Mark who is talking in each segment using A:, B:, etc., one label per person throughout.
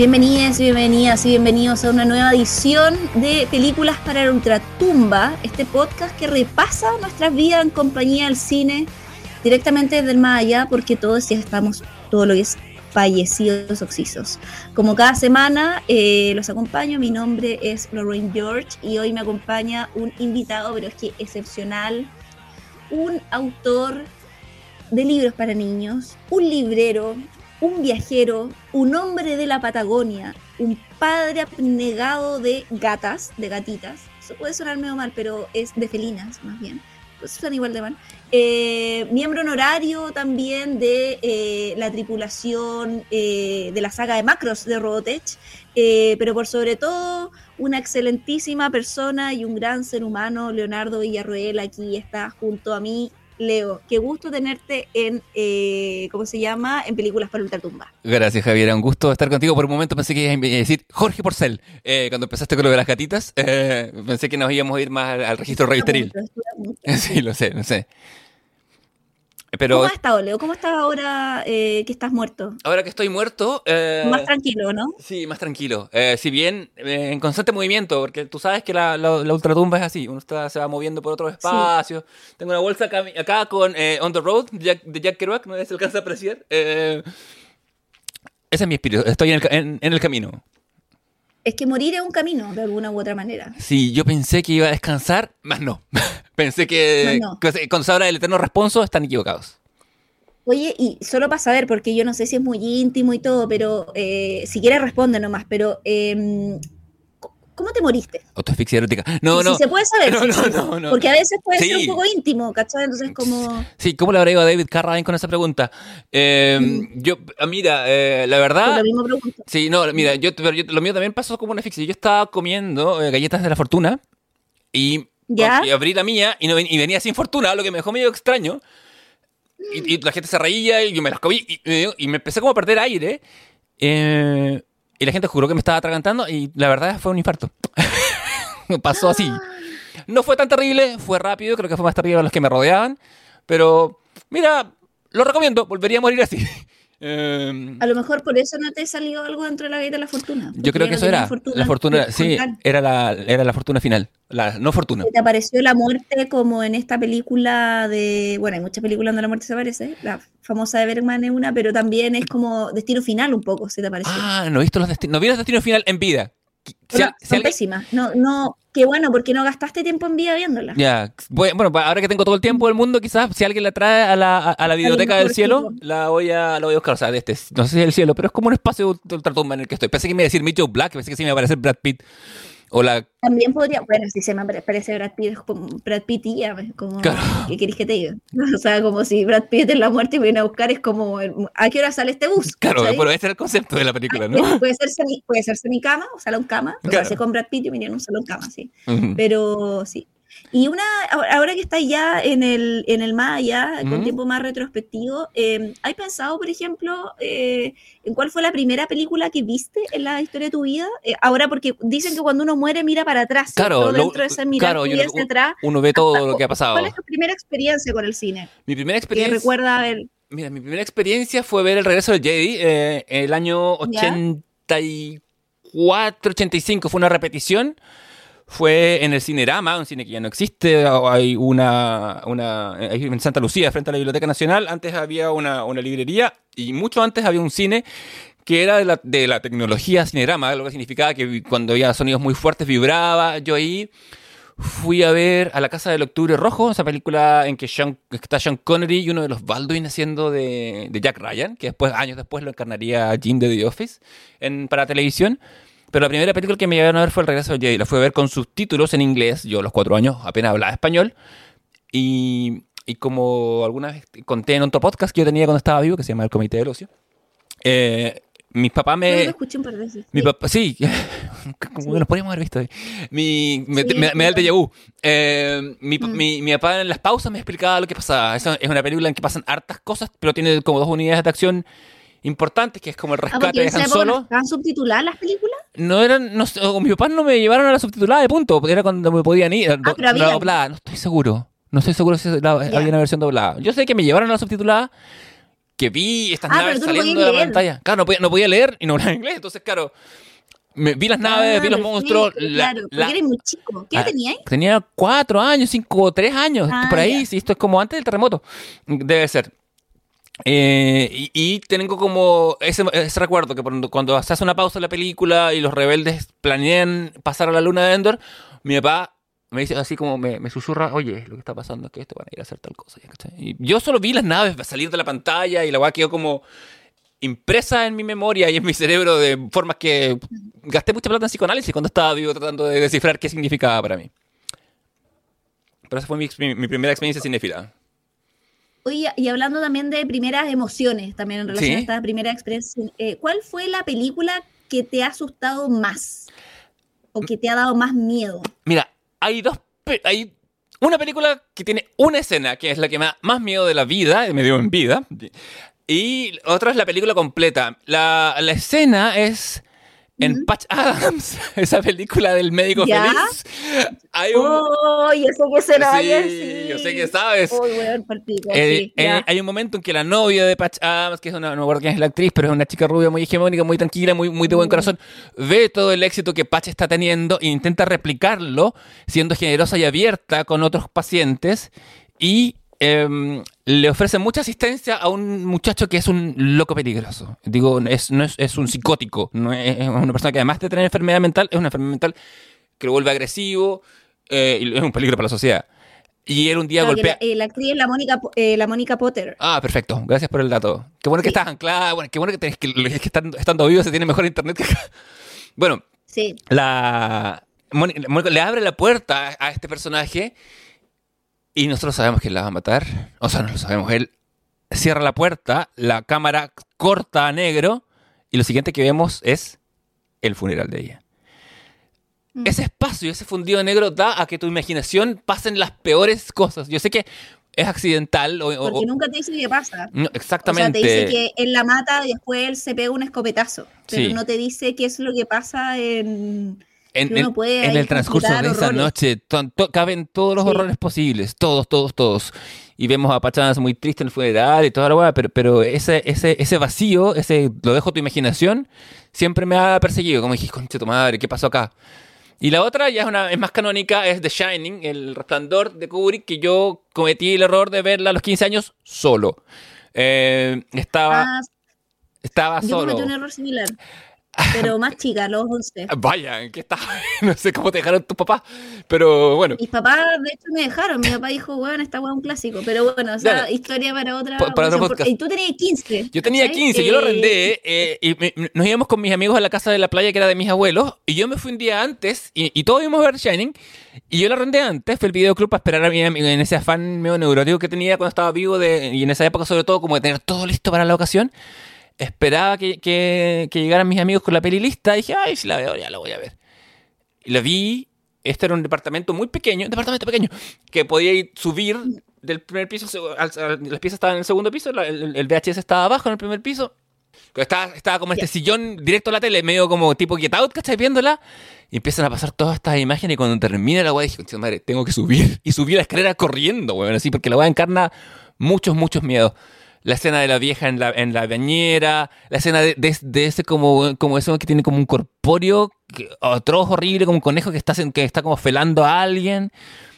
A: Bienvenidas, bienvenidas y bienvenidos a una nueva edición de Películas para la Ultratumba, este podcast que repasa nuestras vidas en compañía del cine directamente desde el más allá, porque todos ya estamos, todo lo que es fallecidos oxisos. Como cada semana eh, los acompaño, mi nombre es Lorraine George y hoy me acompaña un invitado, pero es que excepcional, un autor de libros para niños, un librero, un viajero, un hombre de la Patagonia, un padre abnegado de gatas, de gatitas. Eso puede sonar medio mal, pero es de felinas, más bien. Pues suena igual de mal. Eh, miembro honorario también de eh, la tripulación eh, de la saga de Macros de Robotech, pero por sobre todo una excelentísima persona y un gran ser humano, Leonardo Villarroel, aquí está junto a mí Leo, qué gusto tenerte en, eh, ¿cómo se llama? En Películas para Ultratumba.
B: Gracias, Javier. Un gusto estar contigo. Por un momento pensé que ibas a decir Jorge Porcel. Eh, cuando empezaste con lo de las gatitas, eh, pensé que nos íbamos a ir más al, registro registril. Sí, lo sé, lo sé.
A: ¿Cómo has estado, Leo? ¿Cómo estás ahora eh, que estás muerto?
B: Ahora que estoy muerto...
A: Eh, más tranquilo, ¿no?
B: Sí, más tranquilo. Eh, si bien en constante movimiento, porque tú sabes que la, ultratumba es así, uno está, se va moviendo por otros espacios. Tengo una bolsa acá, con On the Road de Jack, Kerouac, no se alcanza a apreciar. ese es mi espíritu, estoy en el, camino.
A: Es que morir es un camino, de alguna u otra manera.
B: Sí, yo pensé que iba a descansar, más no. pensé que, cuando se habla del eterno responso están equivocados.
A: Oye, y solo para saber, porque yo no sé si es muy íntimo y todo, pero eh, si quieres responde nomás, pero eh, ¿cómo te moriste?
B: Autoasfixia erótica. No, no.
A: Si se puede saber. No, no, no, Porque a veces puede ser un poco íntimo, ¿cachai? Entonces, como.
B: Sí, ¿cómo le habrá ido a David Carradine con esa pregunta? Eh, mm. Yo, ah, mira, eh, la verdad. Lo mismo pregunta. Sí, no, mira, yo, pero lo mío también pasó como una asfixia. Yo estaba comiendo eh, galletas de la fortuna y, ¿Ya? y abrí la mía y, no, y venía sin fortuna, lo que me dejó medio extraño. Y, la gente se reía y yo me las comí y, y me empecé como a perder aire. Eh, y la gente juró que me estaba atragantando y la verdad fue un infarto. Pasó así. No fue tan terrible, fue rápido, creo que fue más terrible a los que me rodeaban. Pero, mira, lo recomiendo, volvería a morir así.
A: Em, a lo mejor por eso no te salió algo dentro de la vida de la fortuna.
B: Yo creo que eso era. la fortuna, sí, era la, era la fortuna final. La no fortuna.
A: ¿Te apareció la muerte como en esta película de. Bueno, hay muchas películas donde la muerte se aparece. La famosa de Bergman es una, pero también es como destino final un poco, ¿se te apareció?
B: Ah, no he visto los destinos. No vi los destinos final en vida.
A: son pésimas. No, no, qué bueno, porque no gastaste tiempo en vida viéndola.
B: Ya, bueno, ahora que tengo todo el tiempo del mundo, quizás si alguien la trae a la, a la biblioteca del cielo, la voy a, la voy a buscar. O sea, de este, no sé si es el cielo, pero es como un espacio de ultratumba en el que estoy. Pensé que me iba a decir Mitchell Black, pensé que sí me iba a aparecer Brad Pitt.
A: También podría, bueno, si se me parece Brad Pitt, como Brad Pitt y ya, pues, como, ¿qué querés que te diga? O sea, como si Brad Pitt en la muerte y viene a buscar, es como, ¿a qué hora sale este bus?
B: Claro, pero ese es el concepto de la película, ¿no?
A: Puede ser, puede ser cama, o salón cama, claro. hace con Brad Pitt y en un salón cama, sí. Pero sí, y una, ahora que estás ya en el, en el más allá, con tiempo más retrospectivo, eh, ¿has pensado, por ejemplo, eh, en cuál fue la primera película que viste en la historia de tu vida? Eh, ahora, porque dicen que cuando uno muere mira para atrás,
B: claro, dentro de ese mirar claro, uno, atrás, uno ve todo lo que ha pasado.
A: ¿Cuál es tu primera experiencia con el cine?
B: Mi primera experiencia...
A: recuerda el...
B: Mira, mi primera experiencia fue ver El regreso del Jedi en el año 84, 85, fue una repetición fue en el Cinerama, un cine que ya no existe, hay una, una en Santa Lucía, frente a la Biblioteca Nacional, antes había una, una librería y mucho antes había un cine que era de la, de la tecnología Cinerama, lo que significaba que cuando había sonidos muy fuertes vibraba, yo ahí fui a ver a La Casa del Octubre Rojo, esa película en que está Sean Connery y uno de los Baldwin haciendo de, de Jack Ryan, que después, años después lo encarnaría Jim de The Office en, para televisión. Pero la primera película que me llegaron a ver fue El regreso de Jay. La fui a ver con subtítulos en inglés. Yo a los cuatro años apenas hablaba español. Y, y como alguna vez conté en otro podcast que yo tenía cuando estaba vivo, que se llama El Comité del Ocio, eh, mis papás me.
A: Yo lo escuché un par de veces.
B: Mi papá, sí, como que nos podríamos haber visto. Mi, me, me, da el déjà vu. Eh, mi, mm. mi, mi, papá en las pausas me explicaba lo que pasaba. es una película en que pasan hartas cosas, pero tiene como dos unidades de acción importantes, que es como el ah, rescate de Han Solo.
A: ¿Estaban subtituladas las películas?
B: No eran, no, mis papás no me llevaron a la subtitulada de punto, era cuando me podían ir. Ah, no, doblada, no estoy seguro. No estoy seguro si había una versión doblada. Yo sé que me llevaron a la subtitulada que vi estas
A: Ah,
B: naves
A: no
B: saliendo de la pantalla. Claro, no podía, no podía leer y no hablaba inglés, entonces, claro, me- vi las naves,
A: Ah,
B: vi los monstruos. la-
A: claro,
B: la-
A: porque eres muy chico. ¿Qué edad
B: Ah,
A: tenías?
B: Tenía cuatro años, cinco tres años,
A: Ah,
B: por ahí, sí, esto es como antes del terremoto, debe ser. Eh, y, tengo como ese, recuerdo que cuando, se hace una pausa en la película y los rebeldes planean pasar a la luna de Endor, mi papá me dice así como me, susurra, oye, lo que está pasando es que esto van a ir a hacer tal cosa. Y yo solo vi las naves salir de la pantalla y la weá quedó como impresa en mi memoria y en mi cerebro de formas que gasté mucha plata en psicoanálisis cuando estaba vivo tratando de descifrar qué significaba para mí. Pero esa fue mi, mi- mi primera experiencia cinéfila.
A: Oye, y hablando también de primeras emociones, también en relación
B: Sí.
A: a esta primera experiencia, eh, ¿cuál fue la película que te ha asustado más? ¿O que te ha dado más miedo?
B: Mira, hay dos. Hay una película que tiene una escena que es la que me da más miedo de la vida, y me dio en vida. Y otra es la película completa. La, la escena es en. Patch Adams, esa película del médico
A: ¿Ya?
B: feliz. Hay un.
A: ¡Oh! Yo sé que se la
B: Sí,
A: sí.
B: yo sé que sabes. Eh,
A: sí,
B: eh, hay un momento en que la novia de Patch Adams, que es una, no me acuerdo quién es la actriz, pero es una chica rubia muy hegemónica, muy tranquila, muy, muy de buen
A: Mm.
B: corazón, ve todo el éxito que Patch está teniendo e intenta replicarlo, siendo generosa y abierta con otros pacientes, y em, le ofrece mucha asistencia a un muchacho que es un loco peligroso. Digo, es, no es, es un psicótico, no es, es una persona que además de tener enfermedad mental, es una enfermedad mental que lo vuelve agresivo, eh, y es un peligro para la sociedad. Y él un día
A: Claro,
B: golpea...
A: la, eh, la actriz es la Mónica, eh, la Mónica Potter.
B: Ah, perfecto. Gracias por el dato. Qué bueno que estás anclada. Bueno, qué bueno que, tenés que, que estando, estando vivo se tiene mejor internet que acá. Bueno,
A: Sí.
B: la Mónica Mónica le abre la puerta a este personaje y nosotros sabemos que la va a matar. O sea, no lo sabemos. Él cierra la puerta, la cámara corta a negro y lo siguiente que vemos es el funeral de ella.
A: Mm.
B: Ese espacio, ese fundido negro da a que tu imaginación pasen las peores cosas. Yo sé que es accidental o, o-
A: Porque nunca te dice qué pasa.
B: no,
A: O sea,
B: exactamente.
A: te dice que él la mata y después él se pega un escopetazo. Pero
B: Sí.
A: no te dice qué es lo que pasa en...
B: en, el transcurso de esa
A: horrores.
B: noche caben todos los
A: Sí.
B: horrores posibles, todos, todos, todos. Y vemos a Pachanas muy triste en el funeral y toda la weá, pero, pero ese, ese, ese vacío, ese lo dejo a tu imaginación, siempre me ha perseguido. Como dije, concha tu madre, ¿qué pasó acá? Y la otra ya es, una, es más canónica, es The Shining, el resplandor de Kubrick, que yo cometí el error de verla a los 15 años solo. Eh, estaba
A: Ah,
B: estaba
A: yo
B: solo.
A: cometí un error similar. Pero más chica, los 11.
B: Vaya, ¿en qué estaba? No sé cómo te dejaron tus papás, pero bueno.
A: Mis papás, de hecho, me dejaron. Mi papá dijo, weón, esta weá es un clásico. Pero bueno, esa
B: Dale.
A: historia para otra.
B: Pa- para otro
A: ocasión.
B: podcast.
A: Y tú tenías 15.
B: Yo tenía
A: ¿cachai?
B: 15, yo lo
A: Eh,
B: arrendé eh, y me- nos íbamos con mis amigos a la casa de la playa que era de mis abuelos y yo me fui un día antes y, y todos íbamos a ver Shining y yo lo arrendé antes, fue el videoclub para esperar a mi amigo en ese afán medio neurótico que tenía cuando estaba vivo de, y en esa época sobre todo como de tener todo listo para la ocasión. Esperaba que, que- que llegaran mis amigos con la peli lista y dije, ay, si la veo ya la voy a ver. Y la vi, este era un departamento muy pequeño, un departamento pequeño, que podía ir- subir del primer piso, al- al- las piezas estaban en el segundo piso, la- el, el VHS estaba abajo en el primer piso. Estaba, estaba como este sillón directo a la tele, medio como tipo Get Out, ¿cachai? Viéndola. Y empiezan a pasar todas estas imágenes y cuando termina la weá dije, "Concha madre, tengo que subir. Y subí la escalera corriendo, weón, así, porque la weá encarna muchos, muchos miedos. La escena de la vieja en la, en la bañera, la escena de, de- de ese como, como eso que tiene como un corpóreo, que, atroz, horrible, como un conejo que está, que está como felando a alguien,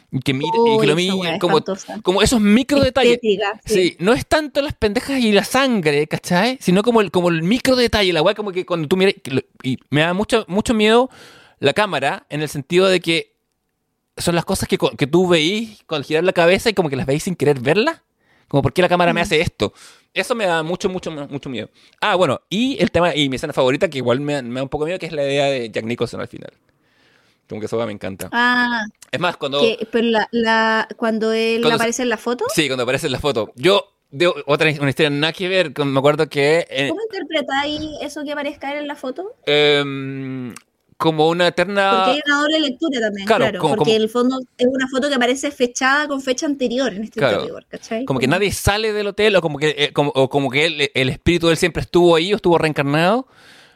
B: y que, mire, y que lo mira,
A: weá
B: como,
A: espantosa.
B: como esos micro detalles.
A: Estética,
B: Sí. no es tanto las pendejas y la sangre, ¿cachai? Sino como el, como el micro detalle, la weá como que cuando tú miras, y me da mucho, mucho miedo la cámara en el sentido de que son las cosas que, que tú veís al girar la cabeza y como que las veis sin querer verlas. Como, ¿por qué la cámara me
A: Mm.
B: hace esto? Eso me da mucho, mucho, mucho miedo. Ah, bueno, y el tema, y mi escena favorita, que igual me, da- me da un poco miedo, que es la idea de Jack Nicholson al final. Como que eso me encanta.
A: Ah,
B: Es más, cuando...
A: que, pero la, la, cuando él
B: Cuando
A: aparece en la foto,
B: Sí, cuando aparece en la foto. Yo, de otra una historia nada que ver, me acuerdo que... eh,
A: ¿cómo interpretáis eso que aparezca él en la foto?
B: em, como una eterna...
A: Porque hay una doble lectura también,
B: Claro,
A: claro.
B: como-
A: porque
B: como-
A: en el fondo es una foto que aparece fechada con fecha anterior en este
B: Claro.
A: rigor, ¿cachai?
B: Como que nadie sale del hotel o como que, eh, como, o como que él- el espíritu de él siempre estuvo ahí o estuvo reencarnado.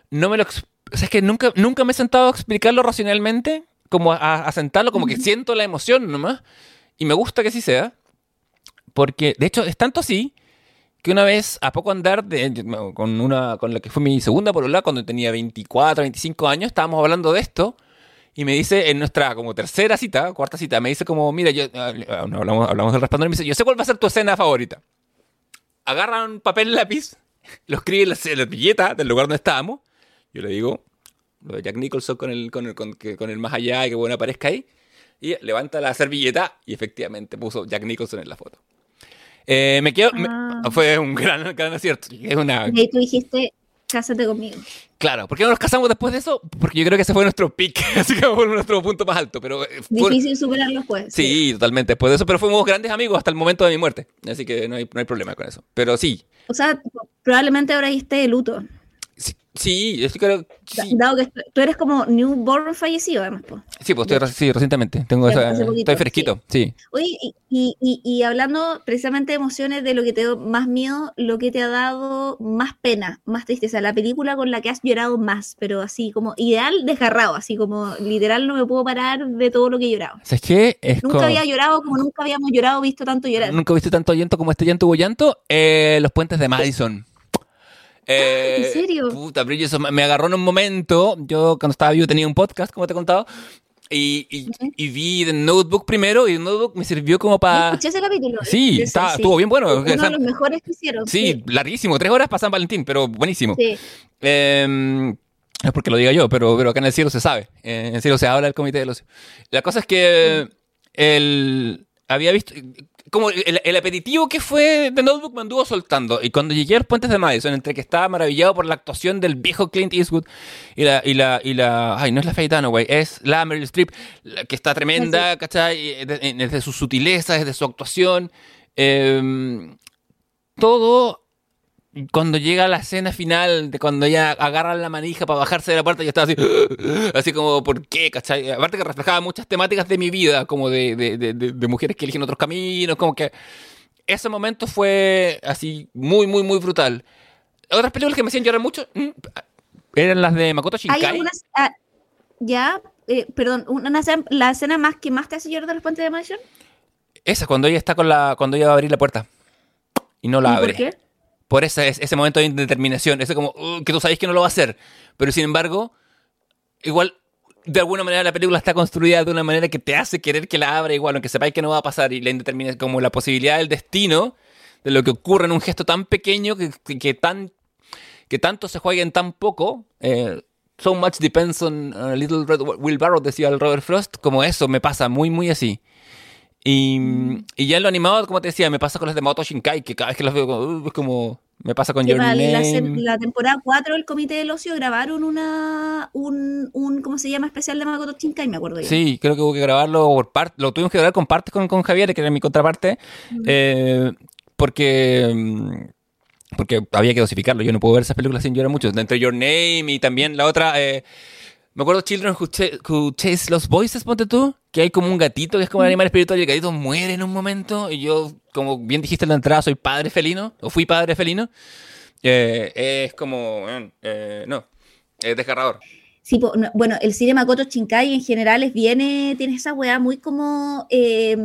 B: No me lo... O sea, es que nunca, nunca me he sentado a explicarlo racionalmente, como a, a sentarlo, como que
A: Ujú.
B: siento la emoción nomás. Y me gusta que así sea. Porque, de hecho, es tanto así que una vez, a poco andar, con una con la que fue mi segunda lado, cuando tenía 24, 25 años, estábamos hablando de esto. Y me dice, en nuestra como tercera cita, cuarta cita, me dice como, mira, yo, ah, hablamos, hablamos del resplandor, y me dice, yo sé cuál va a ser tu escena favorita. Agarra un papel lápiz, lo escribe en la, servilleta del lugar donde estábamos. Yo le digo, lo de Jack Nicholson con el, con el, con, con el más allá y que bueno aparezca ahí. Y levanta la servilleta y efectivamente puso Jack Nicholson en la foto. Eh, me quedo,
A: Ah.
B: fue un gran, gran acierto. Es una,
A: Y tú dijiste, cásate conmigo.
B: claro, ¿por qué no nos casamos después de eso? Porque yo creo que ese fue nuestro pick, así que fue nuestro punto más alto. Pero eh, fue-
A: Difícil superarlo pues.
B: sí, totalmente. Después de eso, pero fuimos grandes amigos hasta el momento de mi muerte. Así que no hay, no hay problema con eso. Pero sí,
A: O sea, probablemente ahora esté de luto.
B: Sí, yo sí creo sí,
A: Dado que tú eres como newborn fallecido, además. Pues.
B: sí, pues estoy sí, recientemente. Tengo
A: Sí,
B: esa-
A: hace poquito,
B: estoy fresquito, sí.
A: Oye, y, y, y- hablando precisamente de emociones, de lo que te dio más miedo, lo que te ha dado más pena, más tristeza, la película con la que has llorado más, pero así como ideal desgarrado, así como literal no me puedo parar de todo lo que he llorado.
B: Es
A: Nunca
B: como-
A: había llorado como nunca habíamos llorado, visto tanto llorar.
B: Nunca viste tanto llanto como este llanto hubo llanto. Eh, los puentes de Madison. Eh,
A: ¿En serio?
B: Puta, pero eso me agarró en un momento. Yo cuando estaba vivo tenía un podcast, como te he contado. Y, y,
A: Ujú.
B: y vi The Notebook primero y The Notebook me sirvió como
A: ¿No
B: para...
A: escuché ese capítulo?
B: Sí, está-
A: sí.
B: estuvo bien bueno.
A: Uno de los mejores que hicieron.
B: Sí, larguísimo. Tres horas para San Valentín, pero buenísimo.
A: sí.
B: Eh, es porque lo diga yo, pero, pero acá en el cielo se sabe. Eh, en el cielo se habla del comité del ocio. La cosa es que el, había visto. Como el, el aperitivo que fue de Notebook me anduvo soltando. Y cuando llegué a los puentes de Madison, entre que estaba maravillado por la actuación del viejo Clint Eastwood y la. Y la, y la ay, no es la Faye Dunaway, es la Meryl Streep, la que está tremenda, ¿cachai? De- Desde su sutileza, desde su actuación. eh, todo cuando llega la escena final de cuando ella agarra la manija para bajarse de la puerta, yo estaba así, así como, ¿por qué? ¿Cachai? Aparte que reflejaba muchas temáticas de mi vida, como de, de, de- de- mujeres que eligen otros caminos, como que ese momento fue así muy, muy, muy brutal. Otras películas que me hacían llorar mucho mm, eran las de Makoto
A: Hay
B: Shinkai.
A: algunas. ah, ya, eh, perdón, una, la escena más que más te hace llorar de los puentes de Madison.
B: Esa, cuando ella está con la, cuando ella va a abrir la puerta y no la
A: ¿Y
B: abre.
A: ¿Por qué?
B: Por ese, ese momento de indeterminación, ese como que tú sabes que no lo va a hacer, pero sin embargo, igual de alguna manera la película está construida de una manera que te hace querer que la abra igual, aunque sepáis que no va a pasar y la indeterminación, como la posibilidad del destino, de lo que ocurre en un gesto tan pequeño que, que, que tan, que tanto se juega en tan poco. eh, so much depends on a little red wheelbarrow, decía el Robert Frost, como eso me pasa muy, muy así. Y, y ya en lo animado, como te decía, me pasa con las de Makoto Shinkai, que cada vez que las veo, como, "Uh", es como, me pasa con Your
A: la,
B: Name.
A: la temporada 4 del Comité del Ocio grabaron una un, un ¿cómo se llama? especial de Makoto Shinkai, me acuerdo yo.
B: Sí, creo que hubo que grabarlo por parte. Lo tuvimos que grabar con partes con, con Javier, que era mi contraparte. eh, porque. Porque había que dosificarlo. Yo no puedo ver esas películas sin llorar mucho. Entre Your Name y también la otra. eh, me acuerdo Children Who, Ch- Who Chase Los Voices, ponte tú. Que hay como un gatito que es como un animal espiritual y el gatito muere en un momento. Y yo, como bien dijiste en la entrada, soy padre felino. O fui padre felino. Eh, es como. eh, no. Es desgarrador.
A: Sí, po- no, bueno, el cine Makoto Shinkai en general es bien, eh, tiene esa weá muy como, eh,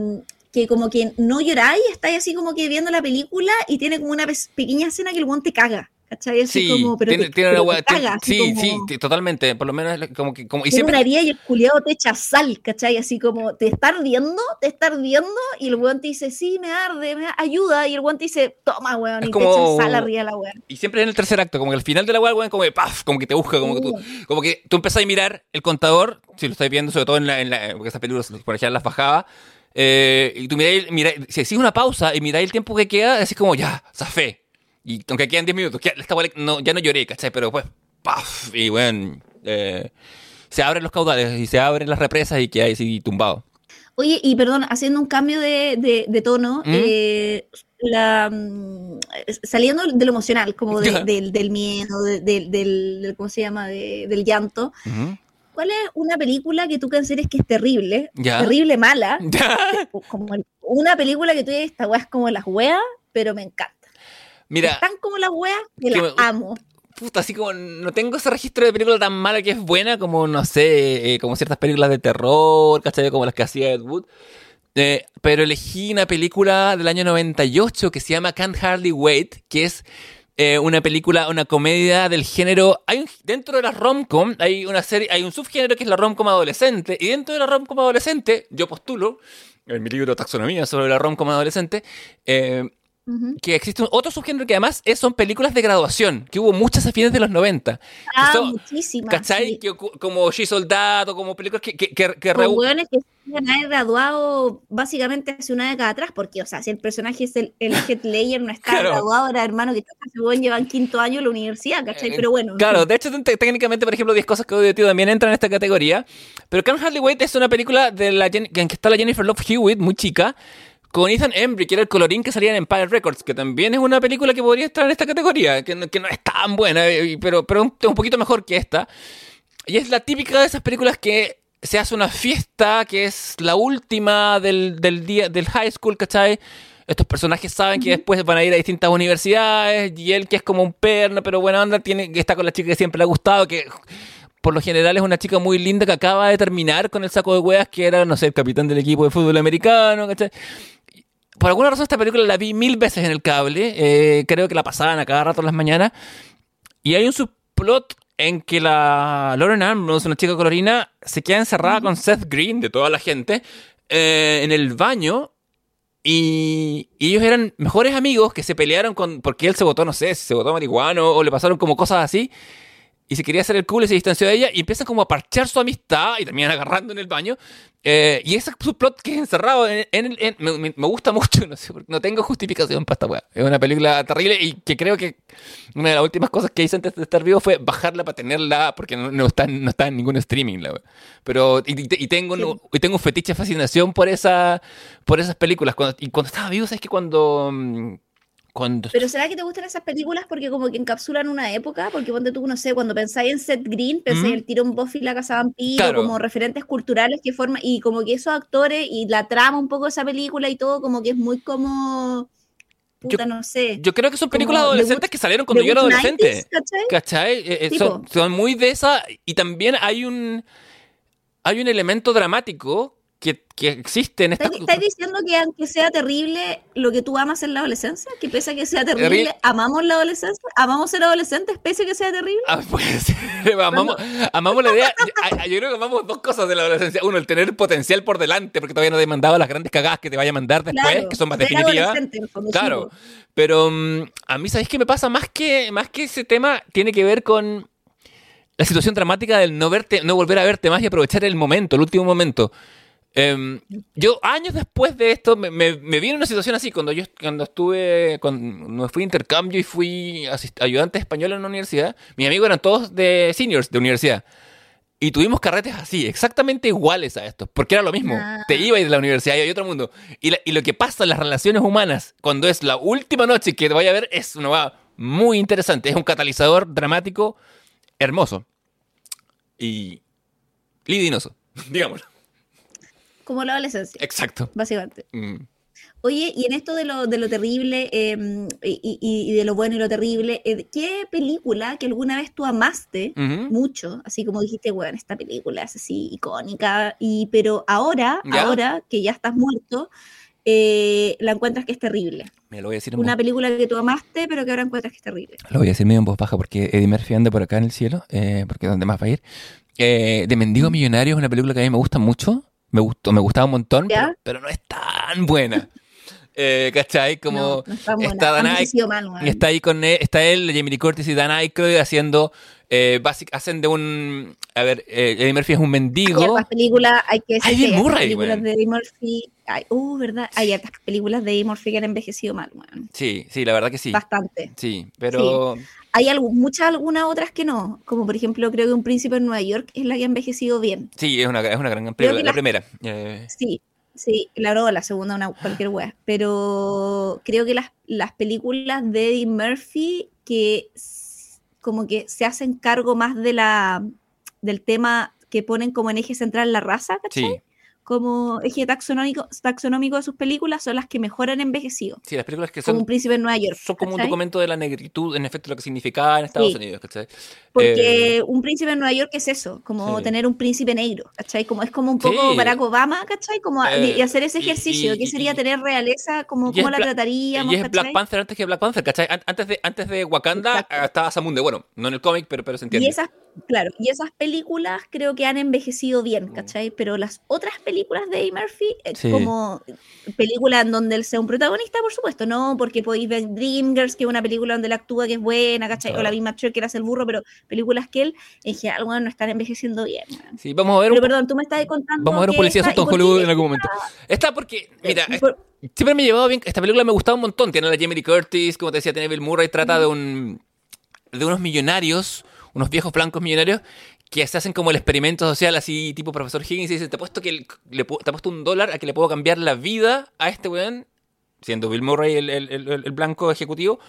A: que como que no lloráis, estáis así como que viendo la película y tiene como una pe- pequeña escena que el weón te caga, ¿cachai? Así
B: Sí,
A: como, pero
B: tiene,
A: te,
B: tiene
A: pero
B: una
A: te caga,
B: sí,
A: como-
B: sí, totalmente. Por lo menos como que. Como, y siempre,
A: una herida y el culiado te echa sal, ¿cachai? Así como te está ardiendo, te está ardiendo, y el weón te dice, sí, me arde, me ayuda, y el weón te dice, toma, weón,
B: Es
A: y
B: como-
A: te echa sal arriba de la weón.
B: y siempre en el tercer acto, como que al final de la hueá, como que ¡paf! como que te busca, como que tú, como que tú empezás a mirar el contador, si lo estáis viendo, sobre todo en la, en la porque esas películas por allá las bajaba, eh, y tú miráis, miráis, si hacís una pausa y miráis el tiempo que queda, decís como ya, zafé. Y aunque quedan 10 minutos, ya, esta no, ya no lloré, ¿cachai? Pero pues, ¡paf! Y bueno, eh, se abren los caudales y se abren las represas y quedáis así tumbado.
A: Oye, y perdón, haciendo un cambio de, de- de tono,
B: ¿Mm?
A: eh, la, mm, saliendo de lo emocional, como de- del, del miedo, de- del, del- ¿cómo se llama? De- del llanto. ¿Cuál es una película que tú consideres que es terrible,
B: Ya.
A: terrible mala?
B: Ya.
A: Como una película que tú dices, esta weá es como las weas, pero me encanta.
B: Mira,
A: Es tan como las weas que las amo.
B: puta, así como no tengo ese registro de película tan mala que es buena como, no sé, eh, como ciertas películas de terror, ¿cachai? Como las que hacía Ed Wood. Eh, pero elegí una película del año 98 que se llama Can't Hardly Wait, que es eh, una película, una comedia del género. Hay dentro de la romcom hay una serie, hay un subgénero que es la romcom adolescente, y dentro de la romcom adolescente, yo postulo, en mi libro Taxonomía sobre la romcom adolescente, eh, que existe otro subgénero que además son películas de graduación, que hubo muchas a fines de los 90.
A: Ah, muchísimas.
B: ¿Cachai? como She Soldado, como películas que... que, que, que
A: que se han graduado básicamente hace una década atrás, porque, o sea, si el personaje es el, el Head Layer, no está graduado, era hermano que se llevan quinto año en la universidad, ¿cachai? Eh, pero bueno.
B: Claro, de hecho, técnicamente, por ejemplo, 10 cosas que odio tío también entran en esta categoría. Pero Can't Hardly Wait es una película de la, en que está la Jennifer Love Hewitt, muy chica, con Ethan Embry, que era el colorín que salía en Empire Records, que también es una película que podría estar en esta categoría, que no, que no es tan buena, eh, pero, pero un, un poquito mejor que esta. Y es la típica de esas películas que se hace una fiesta que es la última del, del día del high school, ¿cachai? Estos personajes saben que después van a ir a distintas universidades y él que es como un perno, pero bueno, anda, tiene, está con la chica que siempre le ha gustado, que por lo general es una chica muy linda que acaba de terminar con el saco de hueas que era, no sé, el capitán del equipo de fútbol americano, ¿cachai? Por alguna razón esta película la vi mil veces en el cable. Eh, creo que la pasaban a cada rato en las mañanas. Y hay un subplot en que la Lauren Ambrose, una chica colorina, se queda encerrada con Seth Green, de toda la gente, eh, en el baño. Y, ellos eran mejores amigos que se pelearon con. Porque él se votó, no sé, se votó marihuano o le pasaron como cosas así y se quería hacer el cool y se distanció de ella y empiezan como a parchar su amistad y terminan agarrando en el baño. Eh, y ese subplot que es encerrado en, en, me, me, gusta mucho, no sé, no tengo justificación para esta weá. Es una película terrible y que creo que una de las últimas cosas que hice antes de estar vivo fue bajarla para tenerla porque no, no, está, no está en ningún streaming la weá. Pero, y, tengo, un, y tengo un fetiche fascinación por, esa, por esas películas. Cuando, y cuando estaba vivo, ¿sabes que cuando mm,
A: pero ¿será que te gustan esas películas porque como que encapsulan una época? Porque ponte tú, no sé, cuando pensáis en Seth Green, pensé en el tirón Buffy la Casa Vampiro, como referentes culturales que forman, y como que esos actores y la trama un poco de esa película y todo, como que es muy como... Puta, no sé.
B: Yo creo que son películas adolescentes que salieron cuando yo era adolescente. ¿Cachai? Eh, eh, son, son muy de esa. Y también hay un. Hay un elemento dramático que, que existe en esta
A: ¿Estás diciendo que aunque sea terrible lo que tú amas en la adolescencia? Que pese a que sea terrible, amamos la adolescencia, amamos ser adolescentes pese a que sea terrible.
B: Ah, pues, amamos, amamos, la idea. Yo, creo que amamos dos cosas de la adolescencia. Uno, el tener potencial por delante, porque todavía no he demandado las grandes cagadas que te vaya a mandar después, que son más definitivas. Claro. Pero um, a mí, ¿sabéis qué me pasa? Más que, más que ese tema, tiene que ver con la situación dramática del no verte, no volver a verte más y aprovechar el momento, el último momento. Em, yo años después de esto me, me, vi en una situación así, cuando yo cuando estuve, cuando me fui a intercambio y fui ayudante español en la universidad, mis amigos eran todos de seniors de universidad. Y tuvimos carretes así, exactamente iguales a estos, porque era lo mismo. Ah. Te ibas de la universidad y hay otro mundo. Y, y, lo que pasa en las relaciones humanas, cuando es la última noche que te vaya a ver, es una muy interesante. Es un catalizador dramático hermoso. Y lidinoso, digámoslo.
A: Como la adolescencia.
B: Exacto.
A: Básicamente. Mm. Oye, y en esto de lo, de lo terrible em, y, de lo bueno y lo terrible, eh, ¿qué película que alguna vez tú amaste mucho? Así como dijiste, bueno, esta película es así icónica, y, pero ahora, ahora que ya estás muerto, eh, la encuentras que es terrible.
B: Me lo voy a decir
A: Una película que tú amaste, pero que ahora encuentras que es terrible.
B: Lo voy a decir medio en voz baja porque Eddie Murphy anda por acá en el cielo, eh, porque es donde más va a ir. de Mendigo Millonario es una película que a mí me gusta mucho me gustó, me gustaba un montón, pero, no es tan buena. Eh, ¿Cachai? Como está, Dan está ahí con él, está él, Jamie Lee Curtis y Dan Aykroyd haciendo eh, hacen de un a ver, eh, Eddie Murphy es un mendigo.
A: Hay películas, hay que
B: hay bien Murray,
A: películas de Eddie Murphy. Hay, uh, verdad, hay otras películas de Eddie Murphy que han envejecido mal, bueno.
B: Sí, sí, la verdad que sí.
A: Bastante.
B: Sí, pero
A: hay muchas algunas otras que no, como por ejemplo creo que Un príncipe en Nueva York es la que ha envejecido bien.
B: Sí, es una, es una gran película, la, primera. Eh.
A: Sí, sí, claro, la segunda una cualquier wea, pero creo que las, las películas de Eddie Murphy que como que se hacen cargo más de la del tema que ponen como en eje central la raza, ¿cachai? Como eje taxonómico, taxonómico de sus películas son las que mejor han envejecido.
B: Sí, las películas que son.
A: Como un príncipe en Nueva York.
B: Son como un documento de la negritud, en efecto, lo que significaba en Estados Unidos, ¿cachai?
A: Porque eh, un príncipe en Nueva York es eso, como tener un príncipe negro, ¿cachai? Como es como un poco Barack Obama, ¿cachai? Como y eh, hacer ese ejercicio, que sería tener realeza, como cómo la trataríamos.
B: Y es Black Panther antes que Black Panther, ¿cachai? Antes de, antes de Wakanda estaba Samunde, bueno, no en el cómic, pero, pero se entiende.
A: Y esas Claro, y esas películas creo que han envejecido bien, mm. ¿cachai? Pero las otras películas de Eddie Murphy, eh, como película en donde él sea un protagonista, por supuesto, no, porque podéis ver Dreamgirls, que es una película donde él actúa que es buena, ¿cachai? O la misma Cher, que era el burro, pero películas que él, en general, bueno, no están envejeciendo bien.
B: Sí, vamos a ver.
A: Pero perdón, tú me estás contando.
B: Vamos a ver un policía en Hollywood en algún momento. Está porque, mira, eh, siempre me ha llevado bien. Esta película me ha gustado un montón. Tiene a la Jamie Lee Curtis, como te decía, tiene Bill Murray, trata de un de unos millonarios, unos viejos blancos millonarios, que se hacen como el experimento social, así tipo profesor Higgins, y dicen, te he puesto, que le, te he puesto un dólar a que le puedo cambiar la vida a este weón, siendo Bill Murray el, blanco ejecutivo,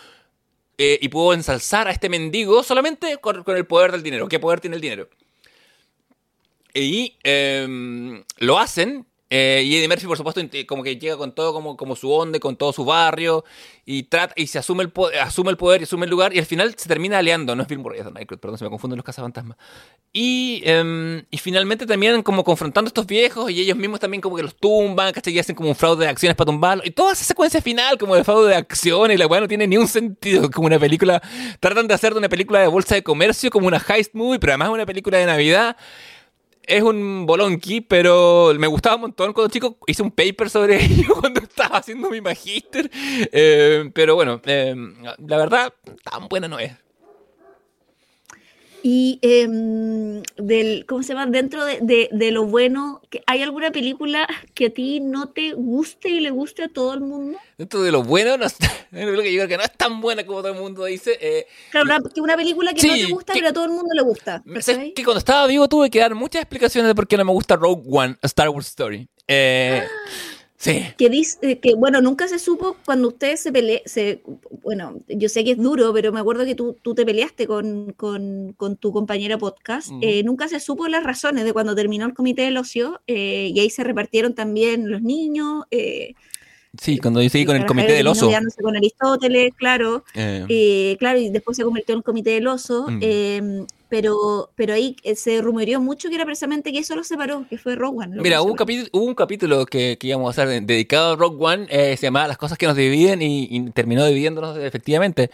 B: eh, y puedo ensalzar a este mendigo solamente con, el poder del dinero. ¿Qué poder tiene el dinero? Y em, lo hacen eh, y Eddie Murphy, por supuesto, como que llega con todo como, como su onda, con todo su barrio, y trata y se asume el, poder, asume el poder y asume el lugar, y al final se termina aliando. No es Bill Murray, es perdón, se me confunden los cazafantasmas. Y, em, y finalmente también como confrontando a estos viejos, y ellos mismos también como que los tumban, ¿cachai? Y hacen como un fraude de acciones para tumbarlo. Y toda esa secuencia final, como de fraude de acciones, y la weá no tiene ni un sentido. Como una película, tratan de hacer de una película de bolsa de comercio como una heist movie, pero además una película de Navidad es un bolonqui, pero me gustaba un montón cuando chico. Hice un paper sobre ello cuando estaba haciendo mi magíster. Eh, pero bueno, eh, la verdad, tan buena no es.
A: Y em, del, ¿cómo se llama? Dentro de, de, lo bueno, ¿hay alguna película que a ti no te guste y le guste a todo el mundo?
B: Dentro de lo bueno, no, que yo que no es tan buena como todo el mundo dice. Eh,
A: claro, una, que una película que no te gusta, pero a todo el mundo le gusta.
B: Que cuando estaba vivo tuve que dar muchas explicaciones de por qué no me gusta Rogue One, a Star Wars Story. Eh, ah.
A: Que dice eh, que, bueno, nunca se supo cuando ustedes se pelearon, bueno, yo sé que es duro, pero me acuerdo que tú, tú te peleaste con, con, con tu compañera podcast. Eh, nunca se supo las razones de cuando terminó el comité del ocio eh, y ahí se repartieron también los niños.
B: Sí, cuando yo seguí con el comité del oso.
A: Con Aristóteles, claro. claro, y después se convirtió en el comité del oso. Mm. Em, pero, pero ahí eh, se rumoreó mucho que era precisamente que eso lo separó, que fue Rogue One.
B: Mira, hubo un, capítulo, hubo un capítulo que, que, íbamos a hacer dedicado a Rogue One, eh, se llamaba Las cosas que nos dividen y, terminó dividiéndonos efectivamente.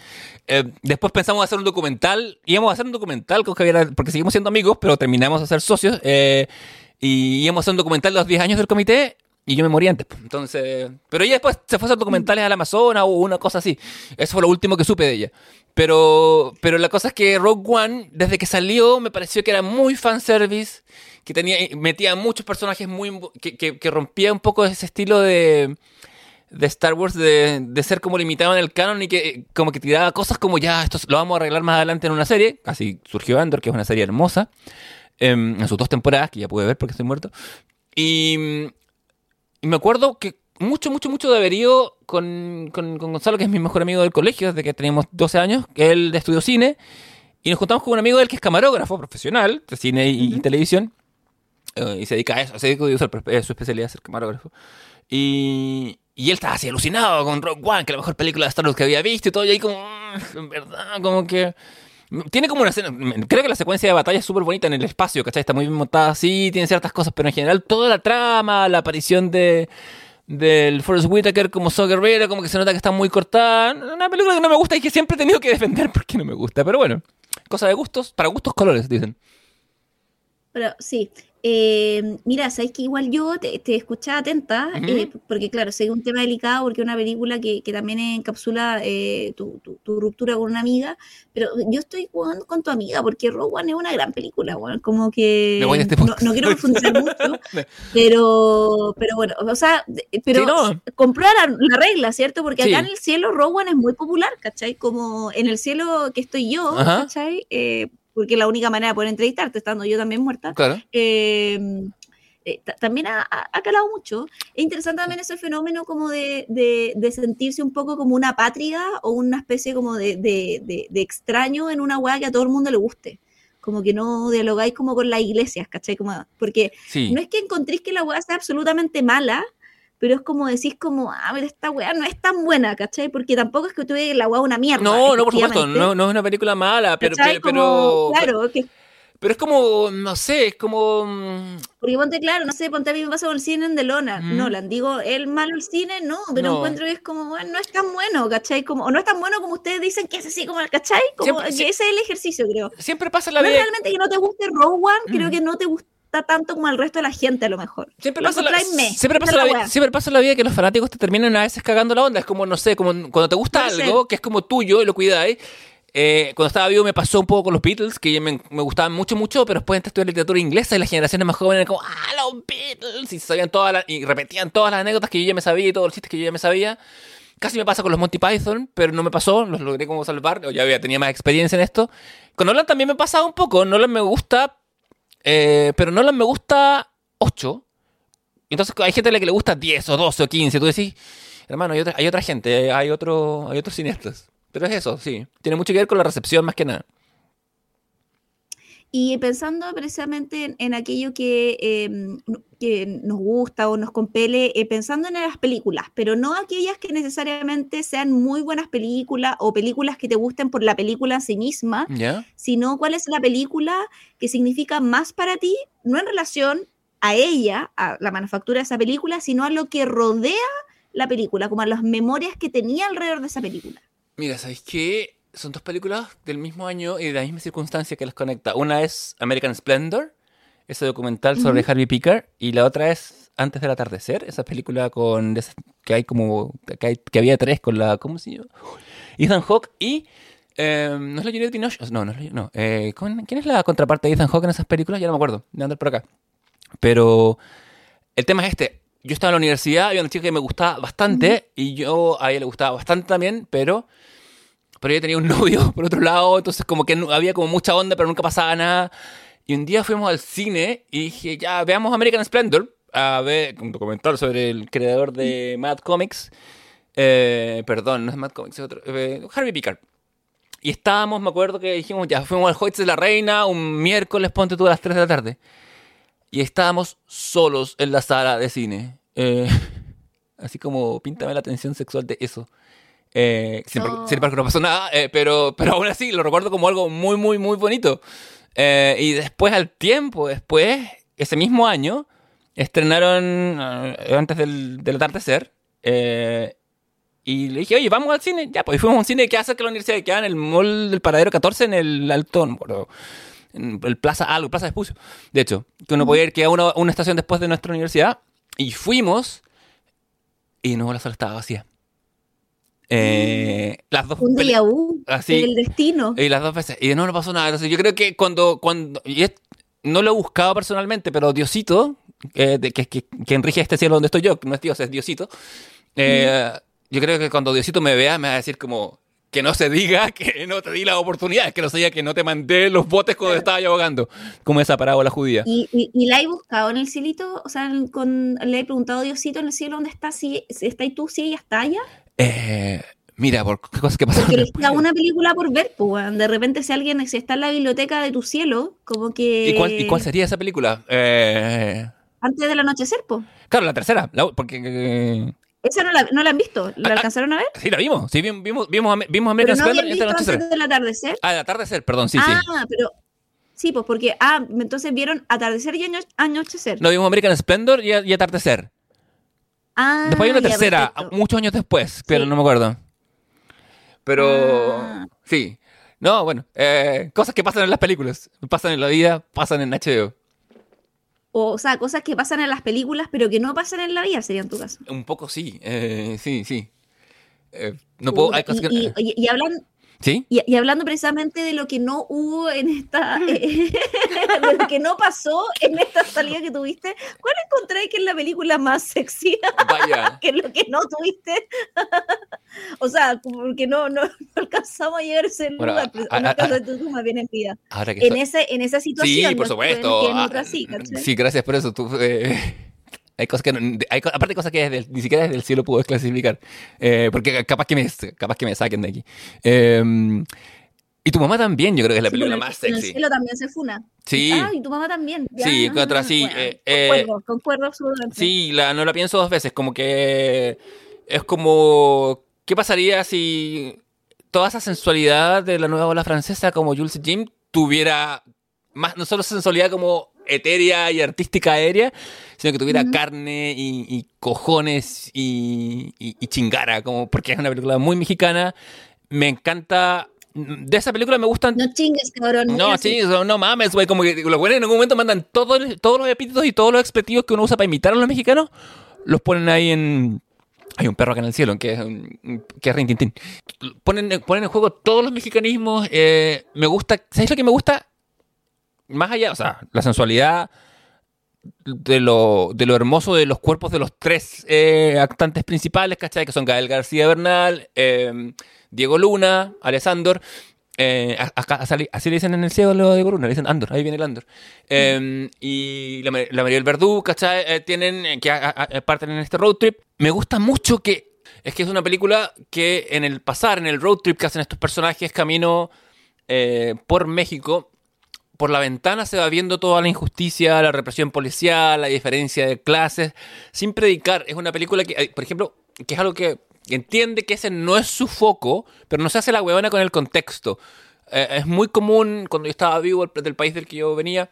B: Eh, después pensamos hacer un documental, íbamos a hacer un documental con Javier, porque seguimos siendo amigos, pero terminamos a ser socios, y íbamos a hacer un documental de los 10 años del comité, y yo me morí antes. Entonces. Pero ella después se fue a hacer documentales al Amazonas o una cosa así. Eso fue lo último que supe de ella. Pero, pero la cosa es que Rogue One, desde que salió, me pareció que era muy fanservice, que tenía, metía muchos personajes muy. que, que, rompía un poco ese estilo de. de Star Wars, de, de, ser como limitado en el canon y que como que tiraba cosas como ya, esto lo vamos a arreglar más adelante en una serie. Así surgió Andor, que es una serie hermosa. Em, en sus dos temporadas, que ya pude ver porque estoy muerto. Y, y me acuerdo que mucho, mucho, mucho de averío con, con, Gonzalo, que es mi mejor amigo del colegio, desde que teníamos 12 años, que él estudió cine, y nos juntamos con un amigo de él que es camarógrafo profesional de cine y, televisión, eh, y se dedica a eso, se dedica a su especialidad ser camarógrafo. Y, y él estaba así alucinado con Rock One, que es la mejor película de Star Wars que había visto y todo, y ahí como, mm, en verdad, como que... Tiene como una escena, creo que la secuencia de batalla es súper bonita en el espacio, ¿cachai? Está muy bien montada así, tiene ciertas cosas, pero en general toda la trama, la aparición de del Forrest Whitaker como So Guerrero, como que se nota que está muy cortada. Una película que no me gusta y que siempre he tenido que defender porque no me gusta, pero bueno, cosa de gustos, para gustos colores, dicen.
A: Pero sí, eh, mira, sabes que igual yo te, te escuchaba atenta, eh, porque claro, sé que es un tema delicado, porque es una película que, que también encapsula eh, tu, tu, ruptura con una amiga, pero yo estoy jugando con tu amiga, porque Rogue One es una gran película, bueno, como que este no, no, quiero profundizar mucho, pero, pero bueno, o sea, pero sí, comprar la, regla, ¿cierto? Porque acá en el cielo Rogue One es muy popular, ¿cachai? Como en el cielo que estoy yo, ¿cachai? Porque es la única manera de poder entrevistarte, estando yo también muerta. Em, eh, también ha, calado mucho. Es interesante también ese fenómeno como de, sentirse un poco como una patria o una especie como de, extraño en una weá que a todo el mundo le guste. como que no dialogáis como con las iglesias, ¿cachai? Como, porque
B: Sí.
A: no es que encontréis que la weá sea absolutamente mala, pero es como decís como, a ver, esta weá no es tan buena, ¿cachai? Porque tampoco es que tú veas la weá una mierda.
B: No, no, por supuesto, no, no es una película mala, pero, pero,
A: Como,
B: pero,
A: claro, que,
B: pero es como, no sé, es como... mm,
A: porque ponte claro, no sé, ponte a mí me pasa con el cine en Delona,
B: Mm.
A: Nolan, digo, el malo el cine, no, pero
B: No.
A: encuentro que es como, bueno, no es tan bueno, ¿cachai? Como, o no es tan bueno como ustedes dicen que es así, como, ¿cachai? Como
B: Siempre-
A: que ese es el ejercicio, creo.
B: Siempre pasa la
A: No
B: vida...
A: realmente que no te guste Rogue One, creo
B: Mm.
A: que no te gusta tanto como al resto de la gente, a lo mejor.
B: Siempre pasa, la, siempre, pasa la,
A: la
B: vi-
A: weá.
B: siempre pasa la vida que los fanáticos te terminan a veces cagando la onda. Es como, no sé, como cuando te gusta algo que es como tuyo y lo cuidáis. Eh, cuando estaba vivo me pasó un poco con los Beatles, que me, me gustaban mucho, mucho, pero después entré a estudiar literatura inglesa y las generaciones más jóvenes eran como, ¡ah, los Beatles! Y, sabían todas las- y repetían todas las anécdotas que yo ya me sabía y todos los chistes que yo ya me sabía. Casi me pasa con los Monty Python, pero no me pasó, los logré como salvar, o ya había, tenía más experiencia en esto. Con Nolan también me pasaba un poco, Nolan me gusta, eh, pero Nolan me gusta 8. Entonces hay gente a la que le gusta 10 o 12 o 15, tú decís, hermano, hay otra, hay otra gente, hay, otro, hay otros cineastas. Pero es eso, sí. Tiene mucho que ver con la recepción más que nada.
A: Y pensando precisamente en, aquello que, eh, que nos gusta o nos compele, eh, pensando en las películas, pero no aquellas que necesariamente sean muy buenas películas o películas que te gusten por la película en sí misma, sino cuál es la película que significa más para ti, no en relación a ella, a la manufactura de esa película, sino a lo que rodea la película, como a las memorias que tenía alrededor de esa película.
B: Mira, ¿sabéis qué? Son dos películas del mismo año y de la misma circunstancia que las conecta. Una es American Splendor, ese documental sobre Harvey Picker, y la otra es Antes del atardecer, esa película con esas- que hay como que, hay- que había tres con la ¿cómo se llama? Ethan Hawke y eh, no es la Juliette Binoche, no, no es la- no, eh, ¿con- ¿quién es la contraparte de Ethan Hawke en esas películas? Ya no me acuerdo, de andar por acá. Pero el tema es este. Yo estaba en la universidad, había una chica que me gustaba bastante y yo a ella le gustaba bastante también, pero pero ella tenía un novio por otro lado, entonces como que había como mucha onda, pero nunca pasaba nada. Y un día fuimos al cine y dije, ya, veamos American Splendor, a ver un documental sobre el creador de Mad Comics. Eh, perdón, no es Mad Comics, es otro. eh, Harvey Pickard. Y estábamos, me acuerdo que dijimos, ya, fuimos al Hoyts de la Reina un miércoles, ponte tú a las 3 de la tarde. Y estábamos solos en la sala de cine. Eh, así como, píntame la tensión sexual de eso. Eh, sin, embargo-
A: Oh.
B: sin embargo, no pasó nada, eh, pero, pero aún así lo recuerdo como algo muy, muy, muy bonito. Eh, y después, al tiempo después, ese mismo año, estrenaron, eh, antes del, del atardecer, eh, y le dije, oye, vamos al cine. Ya, pues y fuimos a un cine que hace que la universidad que queda en el mall del Paradero 14, en el me acuerdo, en el Plaza algo, Plaza Espucio. De hecho, que uno podía ir que a una, una estación después de nuestra universidad. Y fuimos, y no, la sala estaba vacía. Eh, las dos
A: Un déjà vu
B: Así.
A: del destino.
B: y las dos veces. Y no, no pasó nada. Entonces, yo creo que cuando. cuando y es- no lo he buscado personalmente, pero Diosito, eh, de- que, que, que rige este cielo donde estoy yo, no es Dios, es Diosito. eh, Yo creo que cuando Diosito me vea, me va a decir como. Que no se diga que no te di la oportunidad, que no se diga que no te mandé los botes cuando estaba yo ahogando, como esa parábola judía.
A: ¿Y, y, y la he buscado en el cielito? O sea, con, le he preguntado a Diosito en el cielo dónde está, si, si está y tú, si ella está allá.
B: Eh, mira, por qué cosas que pasaron
A: Porque queda una película por ver, pues. De repente, si alguien si está en la biblioteca de tu cielo, como que.
B: ¿Y cuál, ¿Y cuál sería esa película? Eh,
A: Antes del anochecer, pues.
B: claro, la tercera, la- porque eh,
A: Esa no la, no la han visto. ¿La
B: Ah, ah,
A: alcanzaron a ver?
B: sí la vimos, sí vimos, vimos, vimos, vimos
A: Pero
B: American
A: no
B: Splendor
A: visto antes del atardecer.
B: Ah, el atardecer, perdón, sí, sí.
A: ah, pero. Sí, pues porque. Ah, entonces vieron atardecer y ano- anochecer.
B: No, vimos American Splendor y, y atardecer.
A: Ah,
B: Después hay una
A: ya,
B: tercera,
A: perfecto.
B: muchos años después, pero
A: Sí.
B: no me acuerdo. Pero
A: Ah.
B: sí. No, bueno, eh, cosas que pasan en las películas, pasan en la vida, pasan en HBO.
A: O, o sea, cosas que pasan en las películas, pero que no pasan en la vida, sería en tu caso.
B: Un poco sí, eh, sí, sí. Eh, no puedo, hay cosas
A: y,
B: que...
A: y- y- y hablan-
B: ¿Sí?
A: y- y hablando precisamente de lo que no hubo en esta, eh, de lo que no pasó en esta salida que tuviste, ¿cuál encontráis que es la película más sexy?
B: Vaya.
A: que es lo que no tuviste? o sea, porque no, no, no alcanzamos a llegar a ese
B: Bueno,
A: lugar, pero
B: a-
A: en
B: a-
A: el caso
B: a-
A: de tu más bien en vida.
B: Ahora que
A: En, ese, en esa situación.
B: Sí, por supuesto.
A: En
B: Ah,
A: otra sí, ¿cachai?
B: sí, gracias por eso. Tú, eh, hay cosas que no- hay, aparte cosas que desde ni siquiera desde el cielo puedo desclasificar. Eh, porque capaz que me capaz que me saquen de aquí. Eh, Y tu mamá también, yo creo que es la
A: Sí,
B: película más
A: En el
B: sexy.
A: cielo también se funa.
B: Sí.
A: Ah, y tu mamá también. Ya,
B: Sí,
A: no, no,
B: así,
A: bueno,
B: eh, eh,
A: concuerdo, concuerdo absolutamente.
B: Sí, la, no la pienso dos veces, como que es como, ¿qué pasaría si toda esa sensualidad de la nueva ola francesa como Jules Jim tuviera más, no solo sensualidad como etérea y artística aérea, sino que tuviera
A: Ujú.
B: carne y, y cojones y, y- y chingara, como porque es una película muy mexicana. Me encanta. De esa película me gustan
A: No chingues, cabrón.
B: no,
A: sí.
B: no, mames, güey. Como que los güeyes en algún momento mandan todos, todos los epítetos y todos los expletivos que uno usa para imitar a los mexicanos, los ponen ahí en. Hay un perro acá en el cielo, que es, que es Rintintín. Ponen, ponen en juego todos los mexicanismos. eh, me gusta. ¿Sabéis lo que me gusta? Más allá, o sea, la sensualidad de lo, de lo hermoso de los cuerpos de los tres eh, actantes principales, ¿cachai? Que son Gael García Bernal, eh, Diego Luna, Alessandro. eh, a- acá- así, le dicen en el cielo lo de Diego Luna, le dicen Andor, ahí viene el Andor. Eh, y la, la Mariel Verdú, ¿cachai? Eh, tienen, que a- a- a- parten en este road trip. Me gusta mucho que, es que es una película que en el pasar, en el road trip que hacen estos personajes camino eh, por México, por la ventana se va viendo toda la injusticia, la represión policial, la diferencia de clases, sin predicar. Es una película que, eh, por ejemplo, que es algo que entiende que ese no es su foco, pero no se hace la huevona con el contexto. Eh, es muy común, cuando yo estaba vivo el- del país del que yo venía,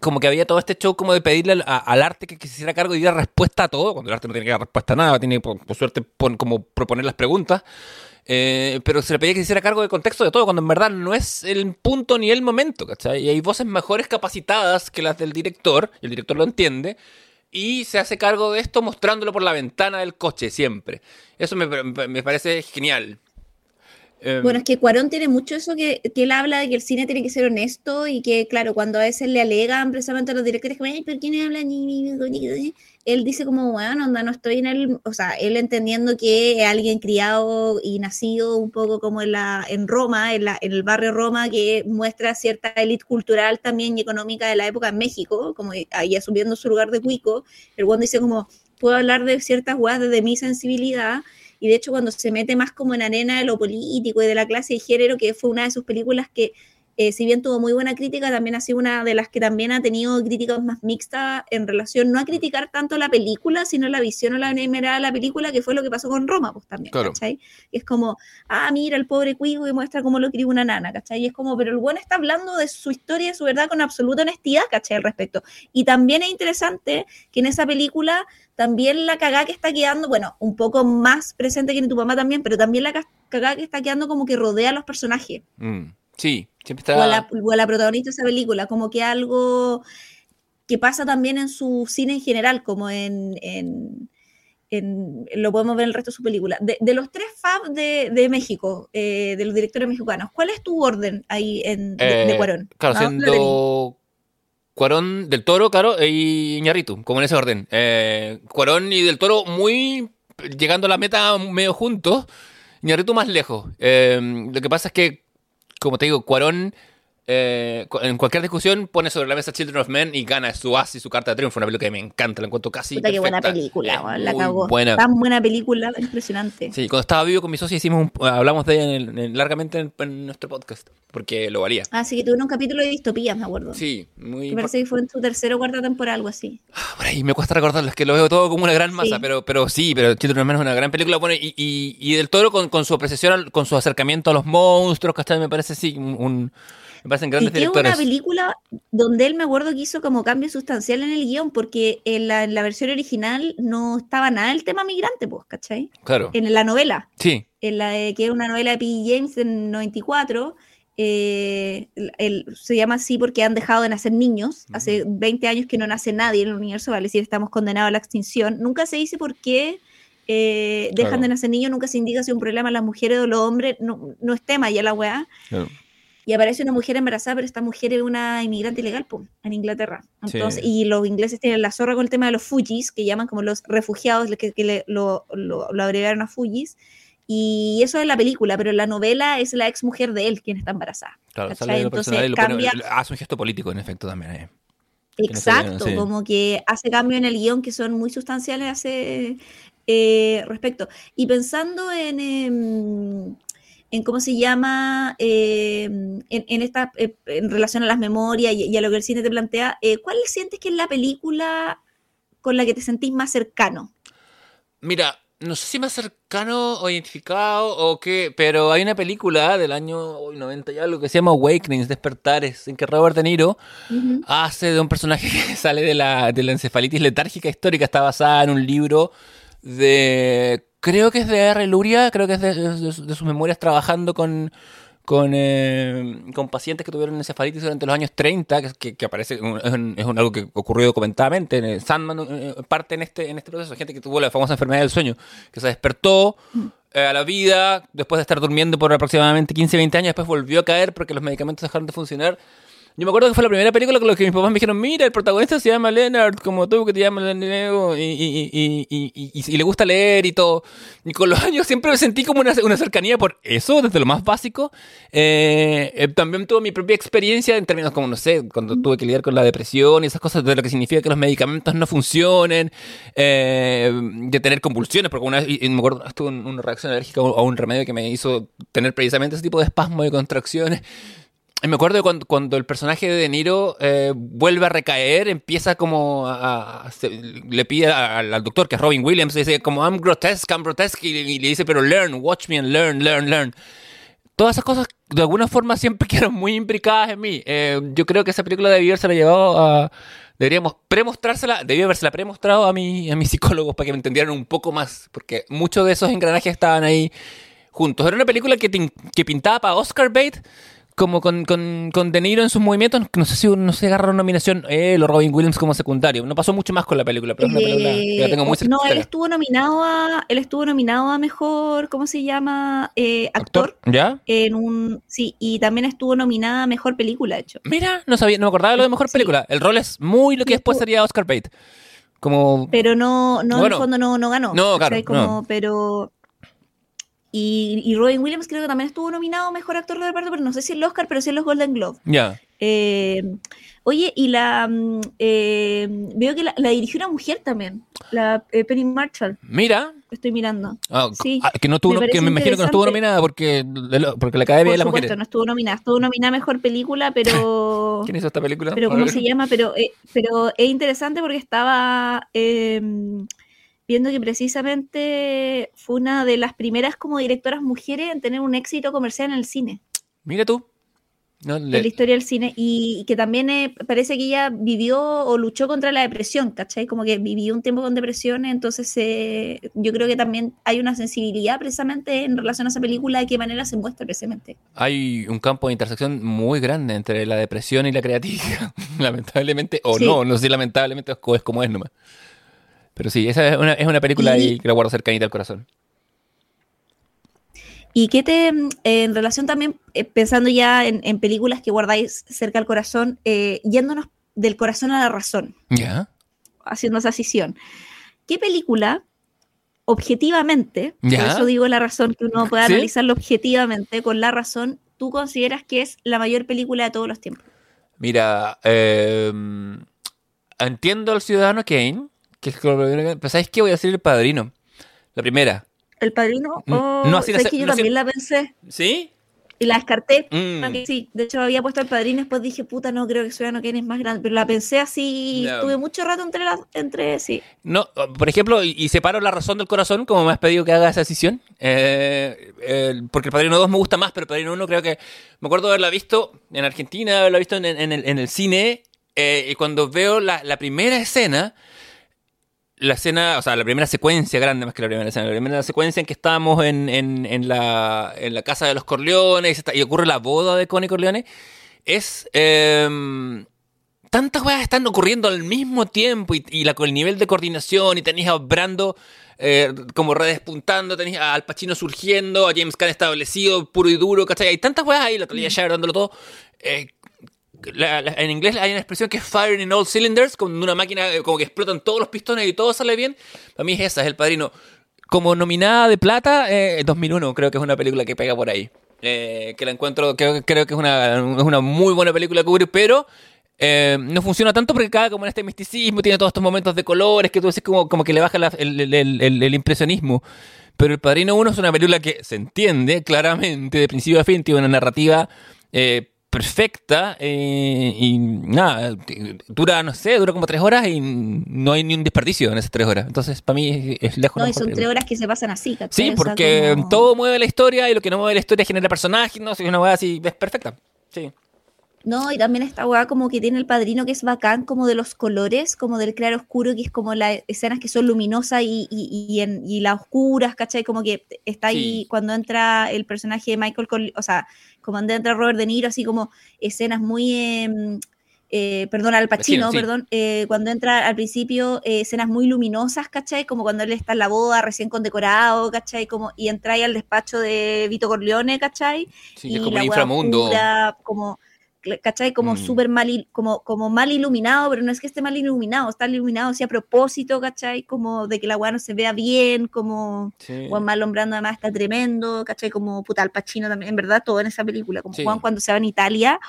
B: como que había todo este show como de pedirle al, arte que, que se hiciera cargo y diera respuesta a todo, cuando el arte no tiene que dar respuesta a nada, tiene por, por suerte pon- como proponer las preguntas. Eh, pero se le pedía que se hiciera cargo del contexto de todo, cuando en verdad no es el punto ni el momento, ¿cachai? Y hay voces mejores capacitadas que las del director, y el director lo entiende, y se hace cargo de esto mostrándolo por la ventana del coche siempre. Eso me- me parece genial. Eh,
A: Bueno, es que Cuarón tiene mucho eso que, que él habla de que el cine tiene que ser honesto y que, claro, cuando a veces le alegan precisamente a los directores, como, "Ay, ni- ni- ni?", Él dice como, bueno, onda, no estoy en el, o sea, él entendiendo que alguien criado y nacido un poco como en, la, en Roma, en, la, en el barrio Roma, que muestra cierta élite cultural también y económica de la época en México, como ahí asumiendo su lugar de cuico, el buen dice como, puedo hablar de ciertas weas desde mi sensibilidad, y de hecho cuando se mete más como en arena de lo político y de la clase de género, que fue una de sus películas que, eh, si bien tuvo muy buena crítica, también ha sido una de las que también ha tenido críticas más mixtas en relación, no a criticar tanto la película, sino la visión o la mirada de la película, que fue lo que pasó con Roma, pues también,
B: Claro.
A: ¿cachai? Y es como, ah, mira, el pobre cuico que muestra cómo lo crió una nana, ¿cachai? Y es como, pero el bueno está hablando de su historia y su verdad con absoluta honestidad, ¿cachai? Al respecto. Y también es interesante que en esa película también la cagada que está quedando, bueno, un poco más presente que en tu mamá también, pero también la ca- cagada que está quedando como que rodea a los personajes
B: mm, sí, siempre
A: o, a
B: está...
A: la, o a la protagonista de esa película, como que algo que pasa también en su cine en general, como en, en- en- lo podemos ver en el resto de su película. De, de los tres fab de, de México, eh, de los directores mexicanos, ¿cuál es tu orden ahí en, de, de
B: Eh,
A: Cuarón?
B: Claro,
A: ¿A dónde lo tenés?
B: siendo Cuarón del Toro, claro, y Iñárritu, como en ese orden. Eh, Cuarón y del Toro muy llegando a la meta medio juntos, Iñárritu más lejos. Eh, lo que pasa es que, como te digo, Cuarón eh, en cualquier discusión pone sobre la mesa Children of Men y gana su as y su carta de triunfo. Una película que me encanta, la encuentro casi
A: Puta, qué buena película, la cagó.
B: buena.
A: Tan buena película, impresionante.
B: Sí, cuando estaba vivo con mi socia hicimos un- hablamos de ella en en- largamente en, en nuestro podcast, porque lo valía.
A: Así que tuve un capítulo de distopías, me acuerdo.
B: Sí, muy
A: Me parece que fue en su tercera o cuarta temporada, algo así.
B: Por ahí me cuesta recordarlo, es que lo veo todo como una gran masa,
A: Sí.
B: pero, pero sí, pero Children of Men es una gran película. Bueno, y, y, y del Toro con, con su apreciación, con su acercamiento a los monstruos, ¿cachai? Me parece, sí, un, un- me parecen
A: Y
B: grandes
A: que es
B: directores.
A: una película donde él me acuerdo que hizo como cambio sustancial en el guion, porque en la, en la versión original no estaba nada el tema migrante, pues, ¿cachai?
B: Claro.
A: En la novela,
B: Sí,
A: en la de- que es una novela de P. James en 94, eh, el- el- se llama así porque han dejado de nacer niños. Hace 20 años que no nace nadie en el universo, vale decir, estamos condenados a la extinción. Nunca se dice por qué eh, dejan
B: Claro.
A: de nacer niños, nunca se indica si es un problema las mujeres o los hombres, no, no es tema ya la weá.
B: claro.
A: Y aparece una mujer embarazada, pero esta mujer es una inmigrante ilegal po, en Inglaterra.
B: Sí.
A: Y los ingleses tienen la zorra con el tema de los Fujis, que llaman como los refugiados, que, que le- lo, lo, lo abreviaron a Fujis. Y eso es la película, pero la novela es la ex mujer de él quien está embarazada.
B: Claro, sale
A: Entonces
B: personal pone-
A: cambia-
B: hace un gesto político, en efecto, también. eh. No
A: Exacto,
B: sí.
A: como que hace cambios en el guion que son muy sustanciales hace, eh, respecto. Y pensando en, em, en cómo se llama, eh, en, esta, eh, en relación a las memorias y, a lo que el cine te plantea, eh, ¿cuál sientes que es la película con la que te sentís más cercano?
B: Mira, no sé si más cercano o identificado o qué, pero hay una película del año 90 y algo que se llama Awakenings, Despertares, en que Robert De Niro hace de un personaje que sale de la, de la encefalitis letárgica histórica, está basada en un libro de, creo que es de R. Luria, creo que es de sus memorias trabajando con con, eh, con pacientes que tuvieron encefalitis durante los años 30, que, que, aparece, es, un, algo que ocurrió documentadamente. Sandman eh, parte en este, en este proceso, gente que tuvo la famosa enfermedad del sueño, que se despertó eh, a la vida después de estar durmiendo por aproximadamente 15, 20 años, después volvió a caer porque los medicamentos dejaron de funcionar yo me acuerdo que fue la primera película con la que mis papás me dijeron, mira, el protagonista se llama Leonard, como tú que te llamas Leonard, y, y, y, y, le gusta leer y todo. Y con los años siempre me sentí como una, una cercanía por eso, desde lo más básico. Eh, eh, también tuve mi propia experiencia en términos como, no sé, cuando tuve que lidiar con la depresión y esas cosas, de lo que significa que los medicamentos no funcionen, eh, de tener convulsiones, porque una vez, me acuerdo, tuve una reacción alérgica a un remedio que me hizo tener precisamente ese tipo de espasmo y contracciones me acuerdo de cuando, el personaje de De Niro eh, vuelve a recaer, empieza como a, le pide al, doctor, que es Robin Williams, dice como I'm grotesque, I'm grotesque, y, le dice, pero learn, watch me and learn, learn, learn. Todas esas cosas, de alguna forma, siempre quedaron muy imbricadas en mí. Eh, yo creo que esa película debió haberse llevado a... Deberíamos premostrársela, debió habérsela premostrado a, mi, a mis psicólogos para que me entendieran un poco más, porque muchos de esos engranajes estaban ahí juntos. Era una película que, que pintaba para Oscar Bate, como con, con, con, De Niro en sus movimientos, no sé si no se agarró nominación él o Robin Williams como secundario. No pasó mucho más con la película, pero es una película que la tengo muy
A: No, él estuvo nominado a, él estuvo nominado a mejor, ¿cómo se llama? Eh, actor.
B: ¿Ya?
A: En un, sí, y también estuvo nominada a mejor película, de hecho.
B: Mira, no sabía, no me acordaba de lo de mejor película. El rol es muy lo que después sería Oscar Bate. Como...
A: Pero no, no en el fondo no, no ganó. No, claro. Como, Pero y, Robin Williams creo que también estuvo nominado Mejor Actor de Reparto, pero no sé si el Oscar, pero sí en los Golden Globe.
B: Ya.
A: Eh, oye, y la mm, eh, veo que la, dirigió una mujer también, la eh, Penny Marshall.
B: Mira.
A: Estoy mirando.
B: Ah, sí, ah, que no tuvo, me, que me imagino que no estuvo nominada porque, porque la Academia de las supuesto,
A: no estuvo nominada. Estuvo nominada Mejor Película, pero...
B: ¿Quién hizo esta película?
A: Pero ¿cómo se llama? Pero, pero es interesante porque estaba viendo que precisamente fue una de las primeras como directoras mujeres en tener un éxito comercial en el cine.
B: Mira tú.
A: En la historia del cine. Y, que también eh, parece que ella vivió o luchó contra la depresión, ¿cachai? Como que vivió un tiempo con depresión, entonces eh, yo creo que también hay una sensibilidad precisamente en relación a esa película, de qué manera se muestra precisamente.
B: Hay un campo de intersección muy grande entre la depresión y la creatividad, lamentablemente, o no, no sé si lamentablemente es como es nomás. Pero sí, esa es una, es una película ahí que la guardo cercanita al corazón.
A: ¿Y qué te, en relación también, eh, pensando ya en, películas que guardáis cerca al corazón, eh, yéndonos del corazón a la razón?
B: Ya.
A: Haciendo esa sesión. ¿Qué película, objetivamente, por eso digo la razón, que uno pueda analizarlo objetivamente, con la razón, tú consideras que es la mayor película de todos los tiempos?
B: Mira, em, entiendo al ciudadano Kane pero ¿sabes qué? Voy a decir el padrino. La primera.
A: ¿El padrino? Oh, no, así que yo también la pensé.
B: ¿Sí?
A: Y la descarté. Mm. Sí, de hecho había puesto el padrino y después dije, puta, no creo que Ciudadano Kane es más grande. Pero la pensé así, estuve mucho rato entre las, entre sí.
B: No, por ejemplo, y, separo la razón del corazón, como me has pedido que haga esa decisión. Eh, porque el padrino 2 me gusta más, pero el padrino 1 creo que. Me acuerdo de haberla visto en Argentina, haberla visto en, el, cine. Eh, y cuando veo la, la primera escena la escena, o sea, la primera secuencia grande más que la primera escena, la primera secuencia en que estábamos en, en, en, la, en la casa de los Corleones y, ocurre la boda de Connie Corleone, es... Em, tantas cosas están ocurriendo al mismo tiempo y, la, con el nivel de coordinación y tenéis a Brando eh, como redespuntando, tenéis a Al Pacino surgiendo, a James Caan establecido, puro y duro, ¿cachai? Hay tantas weas ahí, la Talia ya dándolo todo. Eh, en inglés hay una expresión que es firing in all cylinders, con una máquina eh, como que explotan todos los pistones y todo sale bien. Para mí es esa, es El Padrino. Como nominada de plata, eh, 2001 creo que es una película que pega por ahí. Eh, que la encuentro, creo, que es una, una muy buena película que cubrir, pero eh, no funciona tanto porque cae como en este misticismo, tiene todos estos momentos de colores que tú decís como, como que le baja el, el, impresionismo. Pero El Padrino 1 es una película que se entiende claramente de principio a fin, tiene una narrativa perfecta eh, y nada, dura, no sé, dura como tres horas y no hay ni un desperdicio en esas tres horas. Entonces, para mí es, lejos.
A: No, y son tres horas que se pasan así,
B: ¿cachai? Sí, porque todo mueve la historia y lo que no mueve la historia genera personajes, no sé, una weá así, es perfecta. Sí.
A: No, y también esta weá como que tiene el padrino que es bacán, como de los colores, como del claro oscuro, que es como las escenas que son luminosas y, y, y, las oscuras, ¿cachai? Como que está ahí cuando entra el personaje de Michael, o sea, como cuando entra Robert De Niro, así como escenas muy... Em, eh, perdón, al Pacino, perdón, eh, cuando entra al principio, eh, escenas muy luminosas, ¿cachai? Como cuando él está en la boda, recién condecorado, ¿cachai? Como, y entra ahí al despacho de Vito Corleone, ¿cachai?
B: Sí, y es como un inframundo.
A: como ¿cachai? Como mm. súper mal, como, como mal iluminado, pero no es que esté mal iluminado, está iluminado así a propósito, ¿cachai? Como de que la weá no se vea bien, como Juan Malombrando además está tremendo, ¿cachai? Como puta, al Pacino también, en verdad, todo en esa película, como Juan cuando se va en Italia.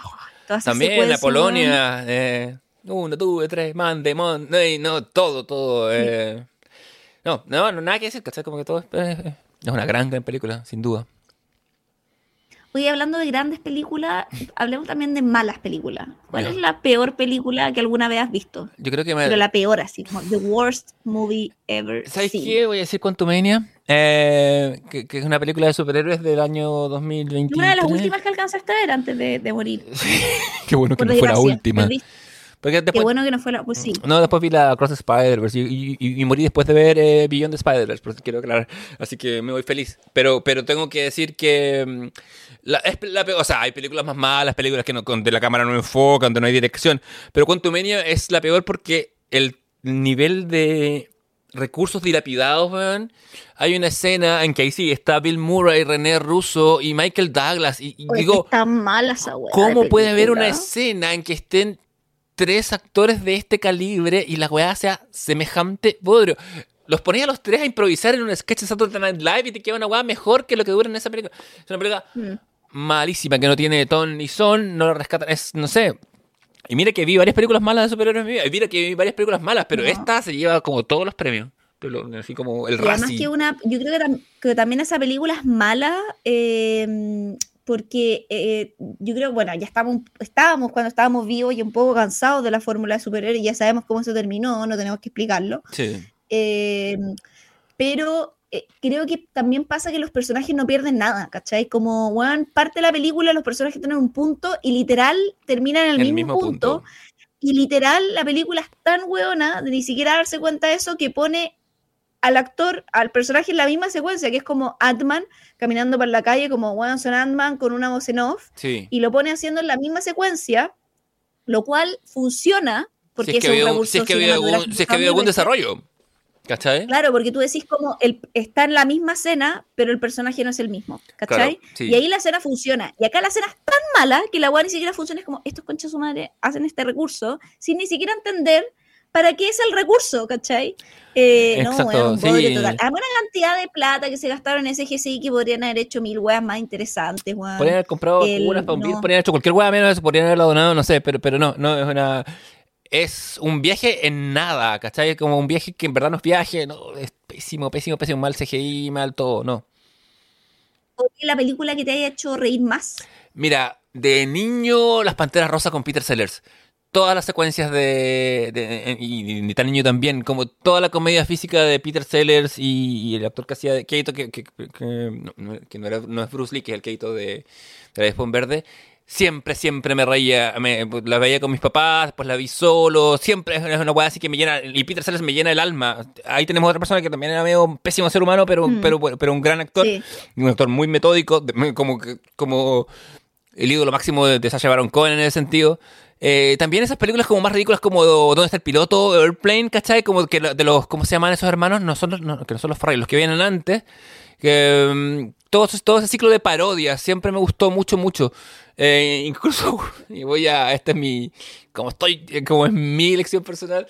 B: también la Polonia, eh, uno, dos, tres, mande, mande, no, todo, todo. Eh. No, no, no, nada que decir, ¿cachai? Como que todo es, es una gran, gran película, sin duda.
A: Hoy hablando de grandes películas, hablemos también de malas películas. ¿Cuál es la peor película que alguna vez has visto?
B: Yo creo que
A: me... Pero la peor, así como the worst movie ever.
B: ¿Sabes qué? Voy a decir Quantumania, eh, que, que, es una película de superhéroes del año 2021.
A: Una de las últimas que alcanzaste a ver antes de, de morir.
B: qué bueno que no fue la última.
A: Qué bueno que no fue la. Pues sí.
B: No, después vi la Cross Spider-Verse y, y, morí después de ver eh, Beyond the Spider-Verse, por eso quiero aclarar. Así que me voy feliz. Pero, pero tengo que decir que. Mm, la, es la, o sea, hay películas más malas, películas que no, donde la cámara no enfoca, donde no hay dirección. Pero Quantumania es la peor porque el nivel de recursos dilapidados, weón. Hay una escena en que ahí sí está Bill Murray, René Russo y Michael Douglas. Y, digo,
A: está mala esa
B: ¿cómo puede haber una escena en que estén tres actores de este calibre y la weá sea semejante bodrio. Los ponía a los tres a improvisar en un sketch de Saturday Night Live y te queda una weá mejor que lo que dura en esa película. Es una película hmm. malísima que no tiene ton ni son, no lo rescatan, es, no sé. Y mira que vi varias películas malas de superhéroes en mi vida. Y mira que vi varias películas malas, pero esta se lleva como todos los premios. Así como el
A: Además que una, yo creo que, también esa película es mala. Eh, porque eh, yo creo, bueno, ya estábamos, estábamos cuando estábamos vivos y un poco cansados de la fórmula de superhéroes, ya sabemos cómo se terminó, no tenemos que explicarlo.
B: Sí.
A: Eh, pero eh, creo que también pasa que los personajes no pierden nada, ¿cachai? Como, bueno, parte de la película los personajes tienen un punto y literal terminan en el, mismo, punto, Y literal la película es tan hueona de ni siquiera darse cuenta de eso que pone al actor, al personaje en la misma secuencia, que es como Atman caminando por la calle, como One Son Ant-Man con una voz en off, y lo pone haciendo en la misma secuencia, lo cual funciona porque si es, que
B: un si es que había algún, desarrollo. ¿Cachai?
A: Claro, porque tú decís como el, está en la misma escena, pero el personaje no es el mismo. ¿Cachai? Y ahí la escena funciona. Y acá la escena es tan mala que la weá ni siquiera funciona. Es como, estos conchas su madre hacen este recurso sin ni siquiera entender ¿para qué es el recurso? ¿Cachai? Eh, no, bueno, un total. Hay una cantidad de plata que se gastaron en ese GCI que podrían haber hecho mil weas más interesantes, weón.
B: Podrían haber comprado unas para un no. podrían haber hecho cualquier wea menos, podrían haberla donado, no sé, pero, pero no, no, es una es un viaje en nada, ¿cachai? Como un viaje que en verdad no es viaje, no, es pésimo, pésimo, pésimo, mal CGI, mal todo, no.
A: la película que te haya hecho reír más?
B: Mira, de niño, Las Panteras Rosas con Peter Sellers todas las secuencias de, y, tan niño también, como toda la comedia física de Peter Sellers y, el actor que hacía de Keito, que, que, no, era, no, es Bruce Lee, que es el Keito de, de la Verde, siempre, siempre me reía, me, la veía con mis papás, después la vi solo, siempre es una weá así que me llena, y Peter Sellers me llena el alma. Ahí tenemos otra persona que también era medio un pésimo ser humano, pero, mm. pero, pero un gran actor, un actor muy metódico, como, como el ídolo máximo de, de Sacha Baron Cohen en ese sentido. Eh, también esas películas como más ridículas como ¿Dónde está el piloto? Airplane, ¿cachai? Como que de los, ¿cómo se llaman esos hermanos? No son, que no son los Fry, los que vienen antes. Que mm, todo, ese ciclo de parodias siempre me gustó mucho, mucho. Eh, incluso, y voy a, esta es mi, como estoy, como es mi elección personal.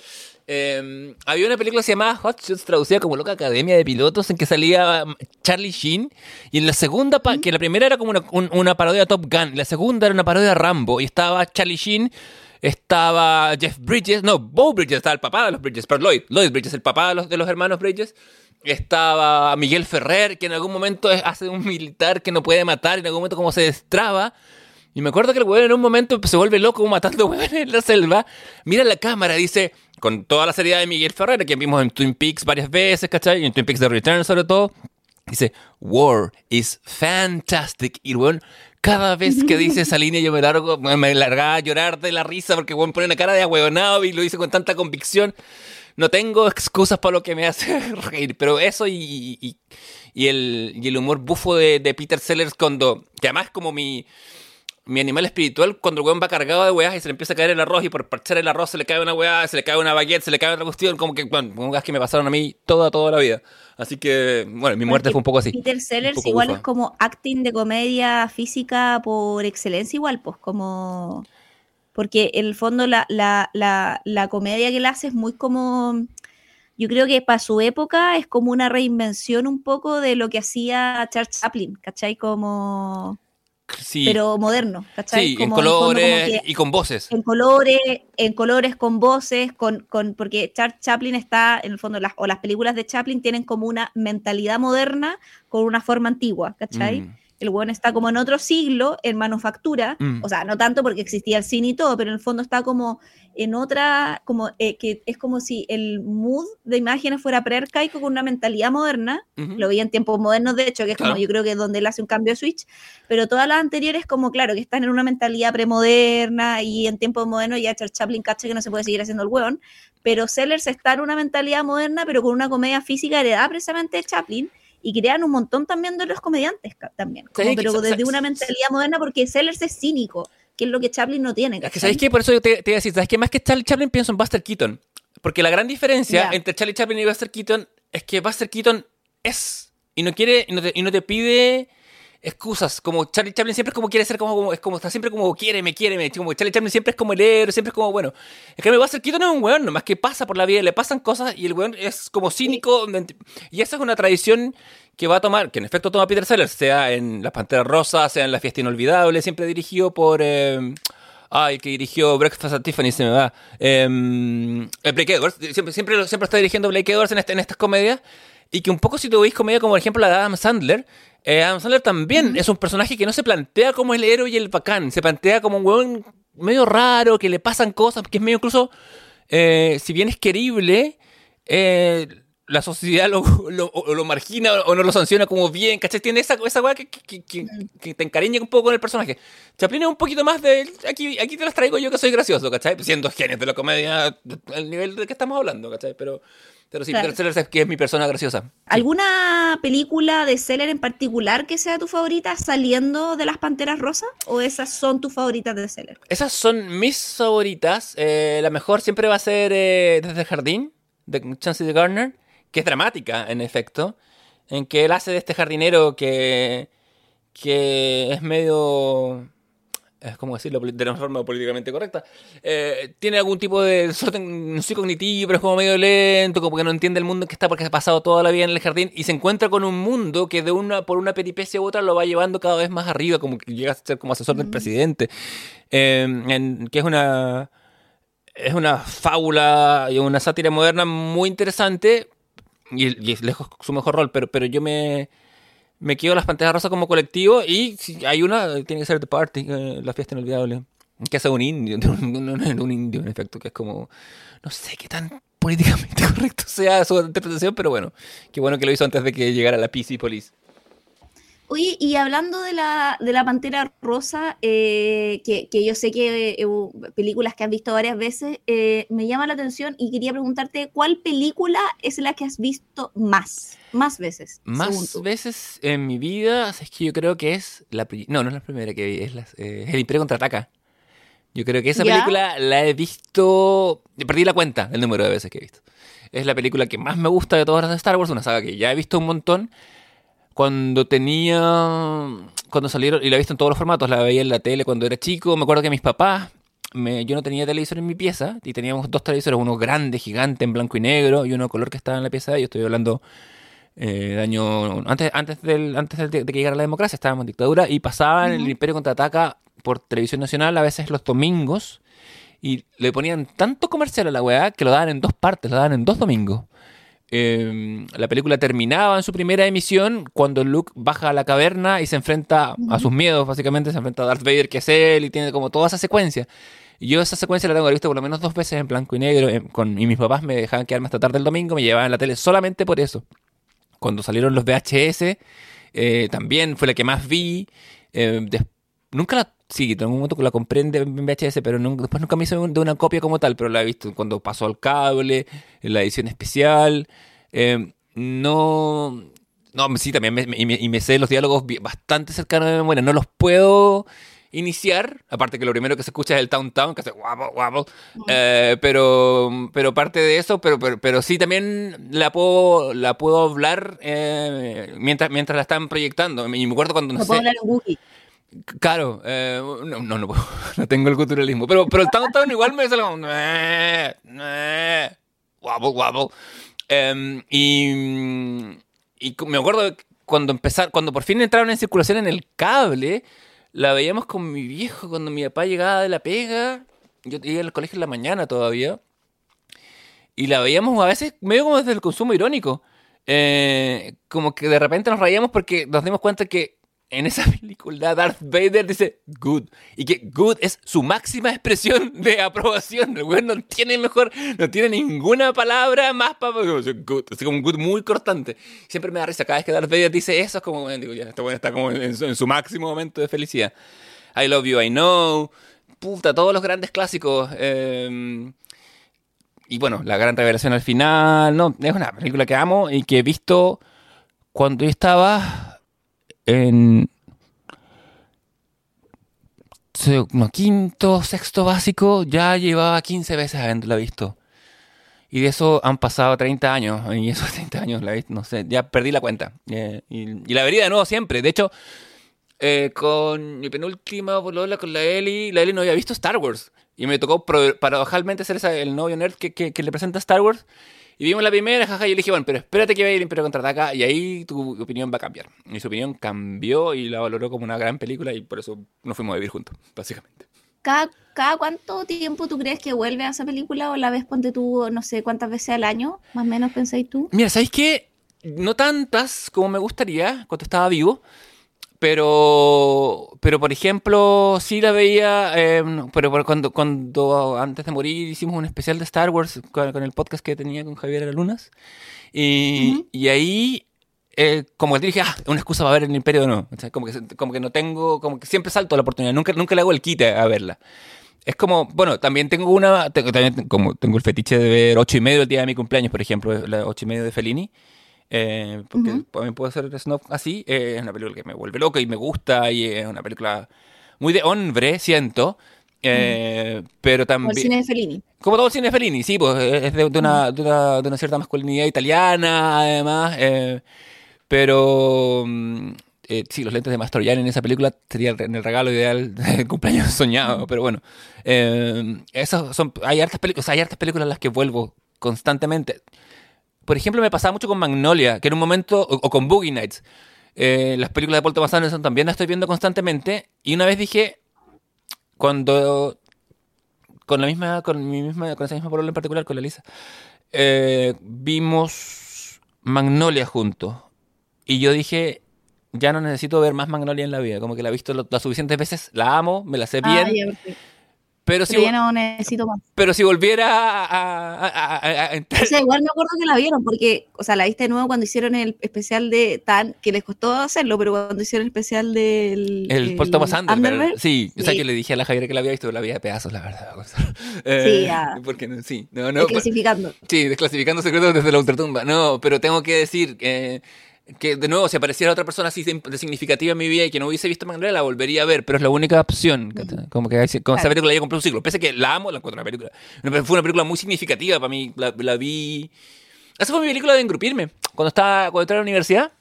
B: Eh, había una película que se llamaba Hot Shots, traducida como Loca Academia de Pilotos, en que salía mm, Charlie Sheen. Y en la segunda, que la primera era como una, parodia de Top Gun, la segunda era una parodia de Rambo. Y estaba Charlie Sheen Estaba Jeff Bridges, no, Bo Bridges, estaba el papá de los Bridges, pero Lloyd, Lloyd Bridges, el papá de los, de los hermanos Bridges. Estaba Miguel Ferrer, que en algún momento hace un militar que no puede matar, y en algún momento como se destraba. Y me acuerdo que el weón en un momento se vuelve loco matando weones en la selva. Mira la cámara, dice, con toda la seriedad de Miguel Ferrer, que vimos en Twin Peaks varias veces, ¿cachai? Y en Twin Peaks The Return sobre todo. Dice, War is fantastic. Y weón cada vez que dice esa línea yo me largo, me largaba a llorar de la risa porque weón pone una cara de ahueonado y lo dice con tanta convicción. No tengo excusas para lo que me hace reír, pero eso y, y, el, humor bufo de, de, Peter Sellers cuando, que además como mi, mi animal espiritual, cuando el weón va cargado de weas y se le empieza a caer el arroz y por parchar el arroz se le cae una weá, se le cae una baguette, se le cae otra cuestión, como que, bueno, gas que me pasaron a mí toda, toda la vida. Así que, bueno, mi muerte fue un poco así.
A: Peter Sellers igual es como acting de comedia física por excelencia igual, pues como... Porque en el fondo la, la, la, la comedia que él hace es muy como... Yo creo que para su época es como una reinvención un poco de lo que hacía Charles Chaplin, ¿cachai? Como...
B: Sí.
A: pero moderno, ¿cachai?
B: Sí, en colores y con voces.
A: En colores, en colores con voces, con, con porque Charles Chaplin está, en el fondo, las, o las películas de Chaplin tienen como una mentalidad moderna con una forma antigua, ¿cachai?
B: Mm.
A: El weón está como en otro siglo, en manufactura,
B: Mm.
A: o sea, no tanto porque existía el cine y todo, pero en el fondo está como en otra, como eh, que es como si el mood de imágenes fuera prearcaico con una mentalidad moderna, lo vi en tiempos modernos, de hecho, que es como yo creo que es donde él hace un cambio de switch, pero todas las anteriores como, claro, que están en una mentalidad premoderna y en tiempos modernos ya Charles Chaplin cacha que no se puede seguir haciendo el hueón, pero Sellers está en una mentalidad moderna, pero con una comedia física heredada precisamente de Chaplin, y crean un montón también de los comediantes también, como,
B: ¿Sabes que
A: pero desde una mentalidad moderna porque Sellers es cínico, que es lo que Chaplin no tiene.
B: Es que. ¿sabéis qué? Por eso yo te, te iba a decir, ¿sabes qué? Más que Charlie Chaplin pienso en Buster Keaton. Porque la gran diferencia entre Charlie Chaplin y Buster Keaton es que Buster Keaton es y no quiere y no te, y no te pide excusas. Como Charlie Chaplin siempre es como quiere ser como, como- es como está siempre como quiere, me quiere, me como Charlie Chaplin siempre es como el héroe, siempre es como bueno. Es que Buster Keaton es un weón, nomás que pasa por la vida, le pasan cosas y el weón es como cínico. Y esa es una tradición que va a tomar, que en efecto toma Peter Sellers, sea en Las Panteras Rosas, sea en La Fiesta Inolvidable, siempre dirigido por... eh, el que dirigió Breakfast at Tiffany se me va. Eh, eh, Blake Edwards. Siempre, siempre, siempre está dirigiendo Blake Edwards en, este- en estas comedias. Y que un poco si tú veis comedia como por ejemplo la de Adam Sandler, eh, Adam Sandler también es un personaje que no se plantea como el héroe y el bacán. Se plantea como un hueón medio raro, que le pasan cosas, que es medio incluso, eh, si bien es querible, eh, la sociedad lo, lo, lo margina o no lo sanciona como bien, ¿cachai? Tiene esa, esa weá que, que, que, que te encariña un poco con el personaje. Chaplin es un poquito más de. Aquí, aquí te las traigo yo que soy gracioso, ¿cachai? Siendo genios de la comedia, el nivel del que estamos hablando, ¿cachai? Pero, pero sí,
A: Claro.
B: Peter Sellers es que es mi persona graciosa. Sí.
A: ¿Alguna película de Seller en particular que sea tu favorita saliendo de las Panteras Rosas? ¿O esas son tus favoritas de Seller?
B: Esas son mis favoritas. Eh, la mejor siempre va a ser eh, Desde el Jardín, de Chancey Garner, que es dramática, en efecto, en que él hace de este jardinero que, que es medio... Es como decirlo de una forma políticamente correcta. Eh, tiene algún tipo de desorden no sé, cognitivo, pero es como medio lento, como que no entiende el mundo en que está porque ha pasado toda la vida en el jardín y se encuentra con un mundo que de una por una peripecia u otra lo va llevando cada vez más arriba, como que llega a ser como asesor del presidente. Eh, en- que es una es una fábula y una sátira moderna muy interesante y, y es lejos su mejor rol, pero, pero yo me, me quedo las pantallas rosas como colectivo y si hay una, tiene que ser The Party, eh, la fiesta inolvidable, que hace un indio, un, un- un indio en efecto, que es como, no sé qué tan políticamente correcto sea su interpretación, pero bueno, qué bueno que lo hizo antes de que llegara la PC Police.
A: Oye, y hablando de la, de la Pantera Rosa, eh, que, que yo sé que eh, películas que has visto varias veces, eh, me llama la atención y quería preguntarte, ¿cuál película es la que has visto más? Más veces,
B: Más veces en mi vida, es que yo creo que es la no, no es la primera que vi, es la- eh, El Imperio contraataca. Yo creo que esa
A: ¿Ya?
B: película la he visto, perdí la cuenta del número de veces que he visto. Es la película que más me gusta de todas las de Star Wars, una saga que ya he visto un montón. Cuando tenía, cuando salieron, y la he visto en todos los formatos, la veía en la tele cuando era chico, me acuerdo que mis papás, me- yo no tenía televisor en mi pieza, y teníamos dos televisores, uno grande, gigante, en blanco y negro, y uno color que estaba en la pieza de ellos, estoy hablando eh, año antes antes del antes de, que llegara la democracia estábamos en dictadura y pasaban el. Imperio contraataca por televisión nacional a veces los domingos Y le ponían tanto comercial a la weá que lo daban en dos partes, lo daban en dos domingos. Eh, la película terminaba en su primera emisión cuando Luke baja a la caverna y se enfrenta a sus miedos, básicamente se enfrenta a Darth Vader, que es él, y tiene como toda esa secuencia. Y yo esa secuencia la tengo vista por lo menos dos veces en blanco y negro, eh, con, y mis papás me dejaban quedarme hasta tarde el domingo, me llevaban la tele solamente por eso. Cuando salieron los VHS, eh, también fue la que más vi. Eh, nunca la sí, en algún momento la compré en VHS, pero después nunca me hice de una copia como tal, pero la he visto cuando pasó al cable, en la edición especial. Eh, no. No, sí, también me, y, me, sé los diálogos bastante cercanos de memoria. No los puedo iniciar, aparte que lo primero que se escucha es el Town Town, que hace guapo, guapo, eh, pero, pero parte de eso, pero, pero, sí también la puedo, la puedo hablar eh, mientras, mientras la están proyectando. Y me acuerdo cuando
A: no, puedo hablar en
B: Claro, eh, no, no, no, no, tengo el culturalismo, pero, pero el Town Town igual me sale como guapo, guapo. Em, y, y me acuerdo cuando empezar, cuando por fin entraron en circulación en el cable, la veíamos con mi viejo cuando mi papá llegaba de la pega. Yo iba al colegio en la mañana todavía. Y la veíamos a veces medio como desde el consumo irónico. Eh, como que de repente nos reíamos porque nos dimos cuenta que en esa película Darth Vader dice good. Y que good es su máxima expresión de aprobación. El güey no tiene mejor, no tiene ninguna palabra más para good. Es como un good muy cortante. Siempre me da risa. Cada vez que Darth Vader dice eso, es como, digo, este está como en su, máximo momento de felicidad. I love you, I know. Puta, todos los grandes clásicos. Em, y bueno, la gran revelación al final. No, es una película que amo y que he visto cuando yo estaba en quinto, sexto básico, ya llevaba 15 veces habiéndola visto. Y de eso han pasado 30 años. Y esos 30 años, la no sé, ya perdí la cuenta. Eh, y, la vería de nuevo siempre. De hecho, eh, con mi penúltima bolola, con la Eli, la Eli no había visto Star Wars. Y me tocó paradojalmente ser el novio nerd que, que, que le presenta Star Wars. Y vimos la primera, jaja, y yo le dije, bueno, pero espérate que vaya el Imperio Contraataca y ahí tu opinión va a cambiar. Y su opinión cambió y la valoró como una gran película y por eso nos fuimos a vivir juntos, básicamente.
A: ¿Cada, cada cuánto tiempo tú crees que vuelve a esa película o la ves ponte tú, no sé, cuántas veces al año, más o menos pensáis tú?
B: Mira, ¿sabéis qué? No tantas como me gustaría cuando estaba vivo, pero, pero por ejemplo, sí la veía, eh, pero cuando, cuando antes de morir hicimos un especial de Star Wars con, el podcast que tenía con Javier Alunas. Y, y ahí, eh, como que dije, ah, una excusa para ver el Imperio o no. como, que, como que no tengo, como que siempre salto la oportunidad, nunca, nunca le hago el quite a verla. Es como, bueno, también tengo una, tengo, también como tengo el fetiche de ver ocho y medio el día de mi cumpleaños, por ejemplo, la ocho y medio de Fellini. Eh, porque también puedo hacer snob así. Eh, es una película que me vuelve loca y me gusta y es una película muy de hombre, siento. Eh, pero también... Como el
A: cine de Fellini.
B: Como todo el cine de Fellini, sí, pues es de, una, de, una, de una, cierta masculinidad italiana, además. pero... Mm, sí, los lentes de Mastroianni en esa película sería el, regalo ideal del cumpleaños soñado, pero bueno. esos son, hay, hartas películas, hay hartas películas a las que vuelvo constantemente por ejemplo, me pasaba mucho con Magnolia, que en un momento, o, con Boogie Nights. Eh, las películas de Paul Thomas Anderson también las estoy viendo constantemente. Y una vez dije, cuando con la misma, con mi misma, con esa misma problema en particular, con la Lisa, eh, vimos Magnolia juntos. Y yo dije, ya no necesito ver más Magnolia en la vida. Como que la he visto las suficientes veces, la amo, me la sé ah, bien. Pero, si,
A: no necesito más.
B: Pero si volviera a,
A: O sea, igual me acuerdo que la vieron, porque, o sea, la viste de nuevo cuando hicieron el especial de Tan, que les costó hacerlo, pero cuando hicieron el especial del.
B: El, Paul Thomas Anderson. Sí, o sea, que le dije a la Javier que la había visto, la había de pedazos, la verdad.
A: sí, ya.
B: Eh, porque no, sí, no, no.
A: Desclasificando.
B: Sí, desclasificando secretos desde la ultratumba. No, pero tengo que decir que que de nuevo, si apareciera otra persona así de, significativa en mi vida y que no hubiese visto Magnolia, la volvería a ver, pero es la única opción. Como que con esa película ya compré un ciclo. Pese a que la amo, la encuentro una película. Fue una película muy significativa para mí. La, vi. Esa fue mi película de engrupirme. Cuando estaba cuando entré a la universidad,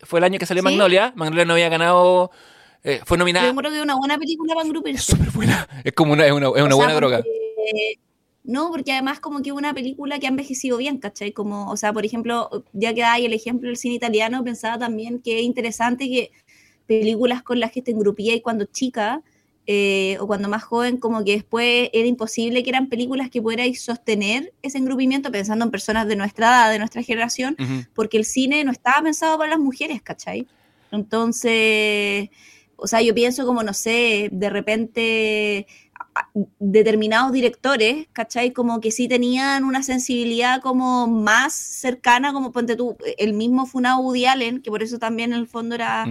B: fue el año que salió Magnolia. Magnolia no había ganado. Eh, fue nominada.
A: Yo creo que es una buena película para engrupirse.
B: Es súper buena. Es como una, es una, es una buena droga.
A: No, porque además como que una película que ha envejecido bien, ¿cachai? Como, o sea, por ejemplo, ya que hay el ejemplo del cine italiano, pensaba también que es interesante que películas con las que te engrupía y cuando chica, eh, o cuando más joven, como que después era imposible que eran películas que pudierais sostener ese engrupimiento pensando en personas de nuestra edad, de nuestra generación, porque el cine no estaba pensado para las mujeres, ¿cachai? Entonces, o sea, yo pienso como, no sé, de repente determinados directores, ¿cachai? Como que sí tenían una sensibilidad como más cercana, como ponte tú, el mismo Funao Woody Allen, que por eso también en el fondo era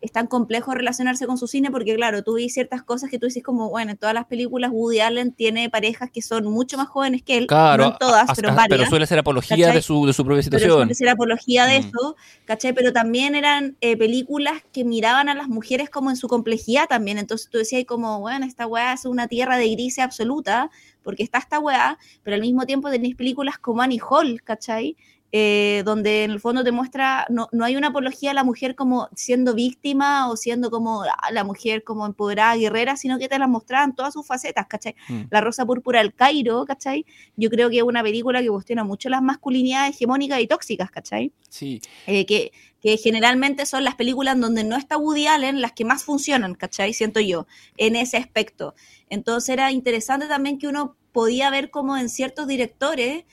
A: es tan complejo relacionarse con su cine porque, claro, tú ves ciertas cosas que tú dices como, bueno, en todas las películas Woody Allen tiene parejas que son mucho más jóvenes que él.
B: Claro,
A: no todas, pero varias.
B: Pero suele ser apología de su, de su propia situación. Pero
A: suele ser apología de mm. eso, ¿cachai? Pero también eran eh, películas que miraban a las mujeres como en su complejidad también. Entonces tú decías como, bueno, esta weá es una tierra de grises absoluta, porque está esta weá, pero al mismo tiempo tenéis películas como Annie Hall, ¿cachai? Eh, donde en el fondo te muestra, no, no, hay una apología a la mujer como siendo víctima o siendo como ah, la mujer como empoderada, guerrera, sino que te la mostraban todas sus facetas, ¿cachai? Mm. La Rosa Púrpura del Cairo, ¿cachai? Yo creo que es una película que cuestiona mucho las masculinidades hegemónicas y tóxicas, ¿cachai?
B: Sí.
A: Eh, que, que generalmente son las películas donde no está Woody Allen las que más funcionan, ¿cachai? Siento yo, en ese aspecto. Entonces era interesante también que uno podía ver como en ciertos directores,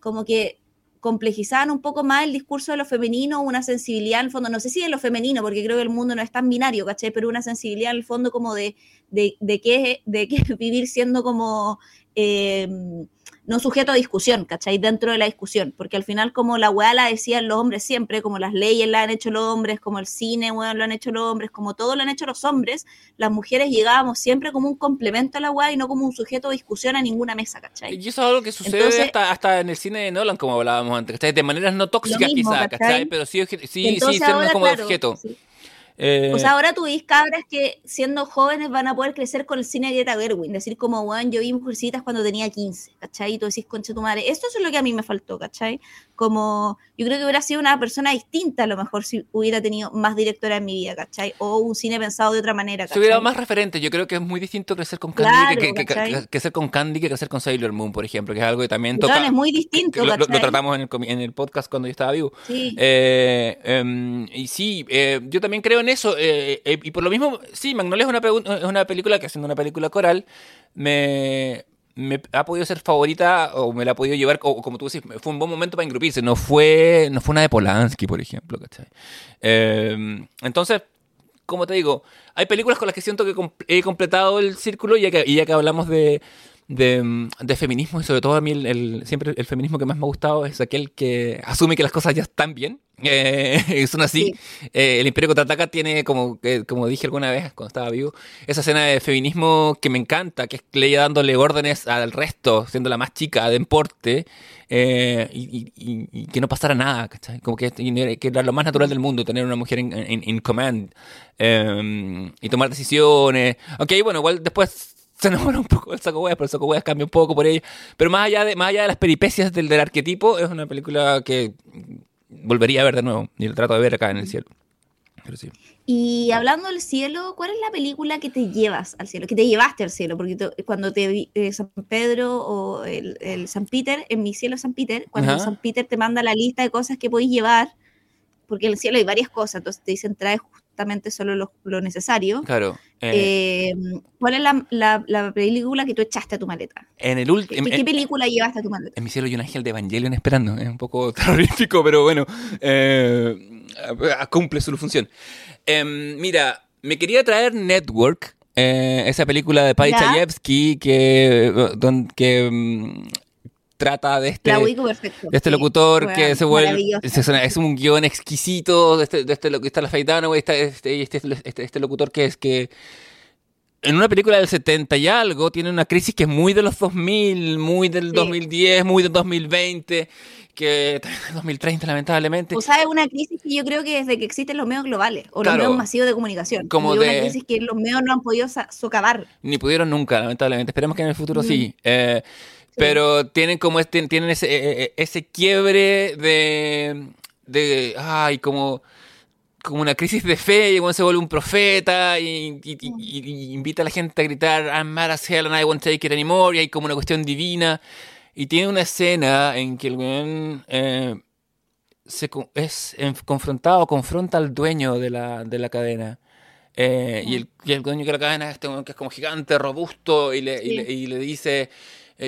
A: como que complejizaban un poco más el discurso de lo femenino, una sensibilidad en el fondo, no sé si de lo femenino, porque creo que el mundo no es tan binario, ¿cachai? Pero una sensibilidad en el fondo como de, de, de, que, de que vivir siendo como... Eh, no sujeto a discusión, ¿cachai? Dentro de la discusión, porque al final como la weá la decían los hombres siempre, como las leyes la han hecho los hombres, como el cine, weón, lo han hecho los hombres, como todo lo han hecho los hombres, las mujeres llegábamos siempre como un complemento a la weá y no como un sujeto de discusión a ninguna mesa, ¿cachai?
B: Y eso es algo que sucede hasta, hasta, en el cine de Nolan, como hablábamos antes, ¿cachai? De maneras no tóxicas quizás, ¿cachai? Pero sí, sí, sí, sí como objeto.
A: Eh, o sea, ahora tú ves cabras que siendo jóvenes van a poder crecer con el cine de Greta Gerwin, decir como, bueno, yo vi Mujercitas cuando tenía 15, ¿cachai? Y tú decís, concha tu madre, esto es lo que a mí me faltó, ¿cachai? Como, yo creo que hubiera sido una persona distinta a lo mejor si hubiera tenido más directora en mi vida, ¿cachai? O un cine pensado de otra manera,
B: ¿cachai? Si hubiera más referente, yo creo que es muy distinto crecer con Candy que, que, que, crecer con Candy que crecer con Sailor Moon, por ejemplo, que es algo que también toca...
A: es muy distinto,
B: lo, lo, tratamos en el, en el, podcast cuando yo estaba vivo. Sí. Eh, em, y sí, eh, yo también creo en eso, eh, y por lo mismo, sí, Magnolia es una, es una película que haciendo una película coral, me, me ha podido ser favorita o me la ha podido llevar, como tú decís, fue un buen momento para engrupirse. No fue, no fue una de Polanski, por ejemplo, ¿cachai? Eh, entonces, como te digo, hay películas con las que siento que he completado el círculo y ya que, y ya que hablamos de, de, de, feminismo y sobre todo a mí el, siempre el feminismo que más me ha gustado es aquel que asume que las cosas ya están bien eh, son así. Eh, el Imperio Contraataca tiene, como, eh, como dije alguna vez cuando estaba vivo, esa escena de feminismo que me encanta, que es Leia dándole órdenes al resto, siendo la más chica de importe, y, que no pasara nada, Como que, que, era lo más natural del mundo, tener una mujer en, en, command y tomar decisiones. Aunque bueno, igual después se enamora un poco del saco hueas, pero el saco hueas cambia un poco por ella. Pero más allá de, más allá de las peripecias del, del arquetipo, es una película que volvería a ver de nuevo. Y lo trato de ver acá en el cielo. Pero sí.
A: Y hablando del cielo, ¿cuál es la película que te llevas al cielo? Que te llevaste al cielo, porque cuando te vi eh, San Pedro o el, San Peter, en mi cielo San Peter, cuando San Peter te manda la lista de cosas que podéis llevar, porque en el cielo hay varias cosas, entonces te dicen trae justamente solo lo, necesario.
B: Claro.
A: Eh, eh, ¿Cuál es la, película que tú echaste a tu maleta?
B: En el último.
A: ¿Qué, película llevaste a tu maleta?
B: En mi cielo hay un ángel de Evangelion esperando. Es un poco terrorífico, pero bueno. Eh, cumple su función. Em, mira, me quería traer Network. esa película de Pai Chayefsky que, que mm, trata de este, de este locutor que se vuelve. Es, un guion exquisito de este, de este, está la Faitano, este, este, este, este, este locutor que es que en una película del 70 y algo tiene una crisis que es muy de los 2000, muy del 2010, muy del 2020, que 2030 lamentablemente.
A: O sea, es una crisis que yo creo que desde que existen los medios globales o los medios masivos de comunicación. Como de... una crisis que los medios no han podido socavar.
B: Ni pudieron nunca, lamentablemente. Esperemos que en el futuro sí. Eh, pero tienen como este, tienen ese, e, e, ese quiebre de, de, ay, como, como una crisis de fe, y uno se vuelve un profeta y, invita a la gente a gritar, I'm mad as hell and I won't take it anymore, y hay como una cuestión divina. Y tiene una escena en que el güey eh, se, es confrontado, confronta al dueño de la, de la cadena Eh, y, el, y el dueño que la cadena es este weón que es como gigante, robusto, y le, y
A: Sí.
B: le, y le dice, eh,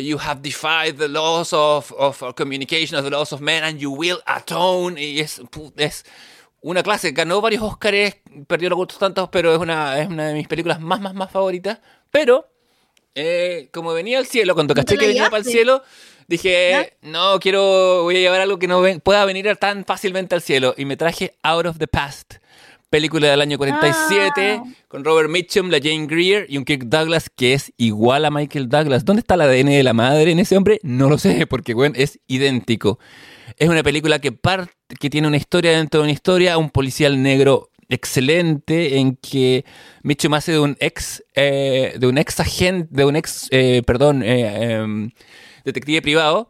B: You have defied the laws of, of communication, of the laws of men, and you will atone. Y es, una clase, ganó varios Óscares, perdió los gustos tantos, pero es una, es una de mis películas más, más, más favoritas. Pero, eh, como venía al cielo, cuando
A: ¿No te
B: caché que venía para el cielo, dije, no, quiero, voy a llevar algo que no ven- pueda venir tan fácilmente al cielo. Y me traje Out of the Past, película del año 47,
A: Ah.
B: con Robert Mitchum, la Jane Greer y un Kirk Douglas que es igual a Michael Douglas. ¿Dónde está el ADN de la madre en ese hombre? No lo sé, porque bueno, es idéntico. Es una película que, parte, que tiene una historia dentro de una historia, un policial negro excelente en que Mitchum hace de un ex eh, de un ex agente de un ex eh, perdón eh, em, detective privado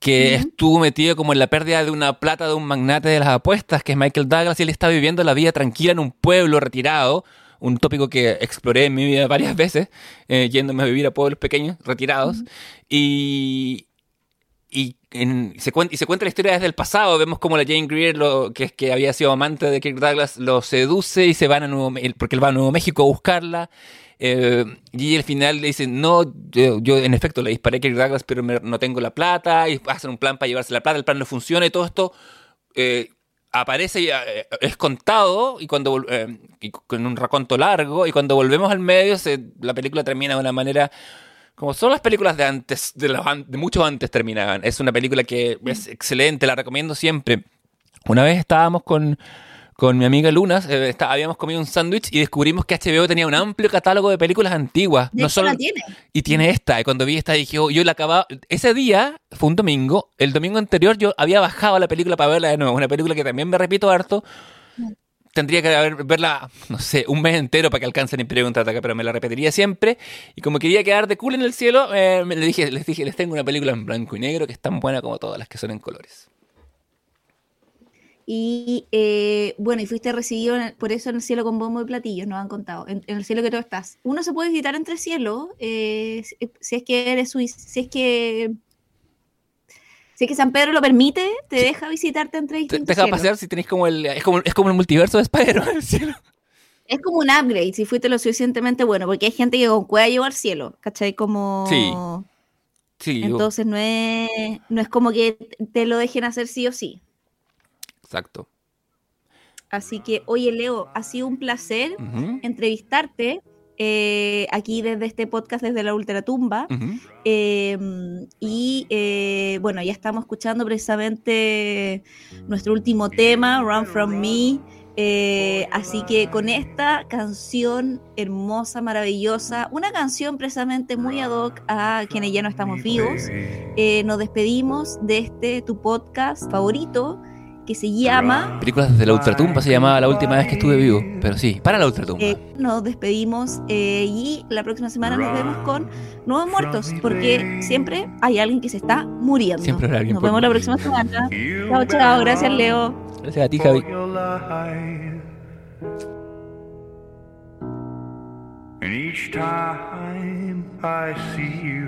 B: que estuvo metido como en la pérdida de una plata de un magnate de las apuestas, que es Michael Douglas, y él está viviendo la vida tranquila en un pueblo retirado, un tópico que exploré en mi vida varias veces, eh, yéndome a vivir a pueblos pequeños, retirados, y, y, en- se cuenta, y se cuenta la historia desde el pasado, vemos como la Jane Greer, lo, que es que había sido amante de Kirk Douglas, lo seduce y se van a Nuevo, porque él va a Nuevo México a buscarla, eh, y al final le dicen, no, yo, yo en efecto le disparé a Kirk Douglas, pero me- no tengo la plata, y hacen un plan para llevarse la plata, el plan no funciona, y todo esto eh, aparece y eh, es contado, y cuando y con un raconto largo, y cuando volvemos al medio, se- la película termina de una manera... Como son las películas de antes, de, los de mucho antes terminaban. Es una película que es excelente, la recomiendo siempre. Una vez estábamos con, con mi amiga Lunas, eh, está- habíamos comido un sándwich y descubrimos que HBO tenía un amplio catálogo de películas antiguas.
A: De
B: no solo,
A: la tiene.
B: y tiene esta. Y cuando vi esta dije, oh, yo la acababa. Ese día fue un domingo. El domingo anterior yo había bajado la película para verla de nuevo. Una película que también me repito harto. Tendría que haber- verla, no sé, un mes entero para que alcance el Imperio Contraataca, pero me la repetiría siempre. Y como quería quedar de cool en el cielo, eh, me- le dije, les dije, les tengo una película en blanco y negro que es tan buena como todas las que son en colores.
A: Y eh, bueno, y fuiste recibido en- por eso en el cielo con bombo y platillos, nos han contado, en, en el cielo que tú estás. Uno se puede visitar entre cielos, eh, si, es que eres suiz- si es que si es que San Pedro lo permite, te deja visitarte entre
B: Te,
A: distintos
B: deja
A: cielos.
B: pasear si tenéis como el. Es como, es como el multiverso de Spider-Man en el cielo.
A: Es como un upgrade si fuiste lo suficientemente bueno, porque hay gente que con cueva llegó al cielo, ¿cachai? Como...
B: Sí. Sí, yo-
A: Entonces no es, no es como que te lo dejen hacer sí o sí.
B: Exacto.
A: Así que, oye, Leo, ha sido un placer entrevistarte eh, aquí desde este podcast, desde la Ultratumba.
B: ujú.
A: Eh, y eh, bueno, ya estamos escuchando precisamente nuestro último tema, Run From Me. Eh, así que con esta canción hermosa, maravillosa, una canción precisamente muy ad hoc a quienes ya no estamos vivos, eh, nos despedimos de este tu podcast favorito que se llama
B: Películas desde la ultratumba se llamaba la última vez que estuve vivo. Pero sí, para la ultratumba.
A: Eh, nos despedimos eh, y la próxima semana nos vemos con nuevos muertos, porque siempre hay alguien que se está muriendo.
B: Siempre habrá alguien
A: Nos vemos la próxima semana. Chao, chao. Gracias, Leo.
B: Gracias a ti, Javi.
C: And each time I see you,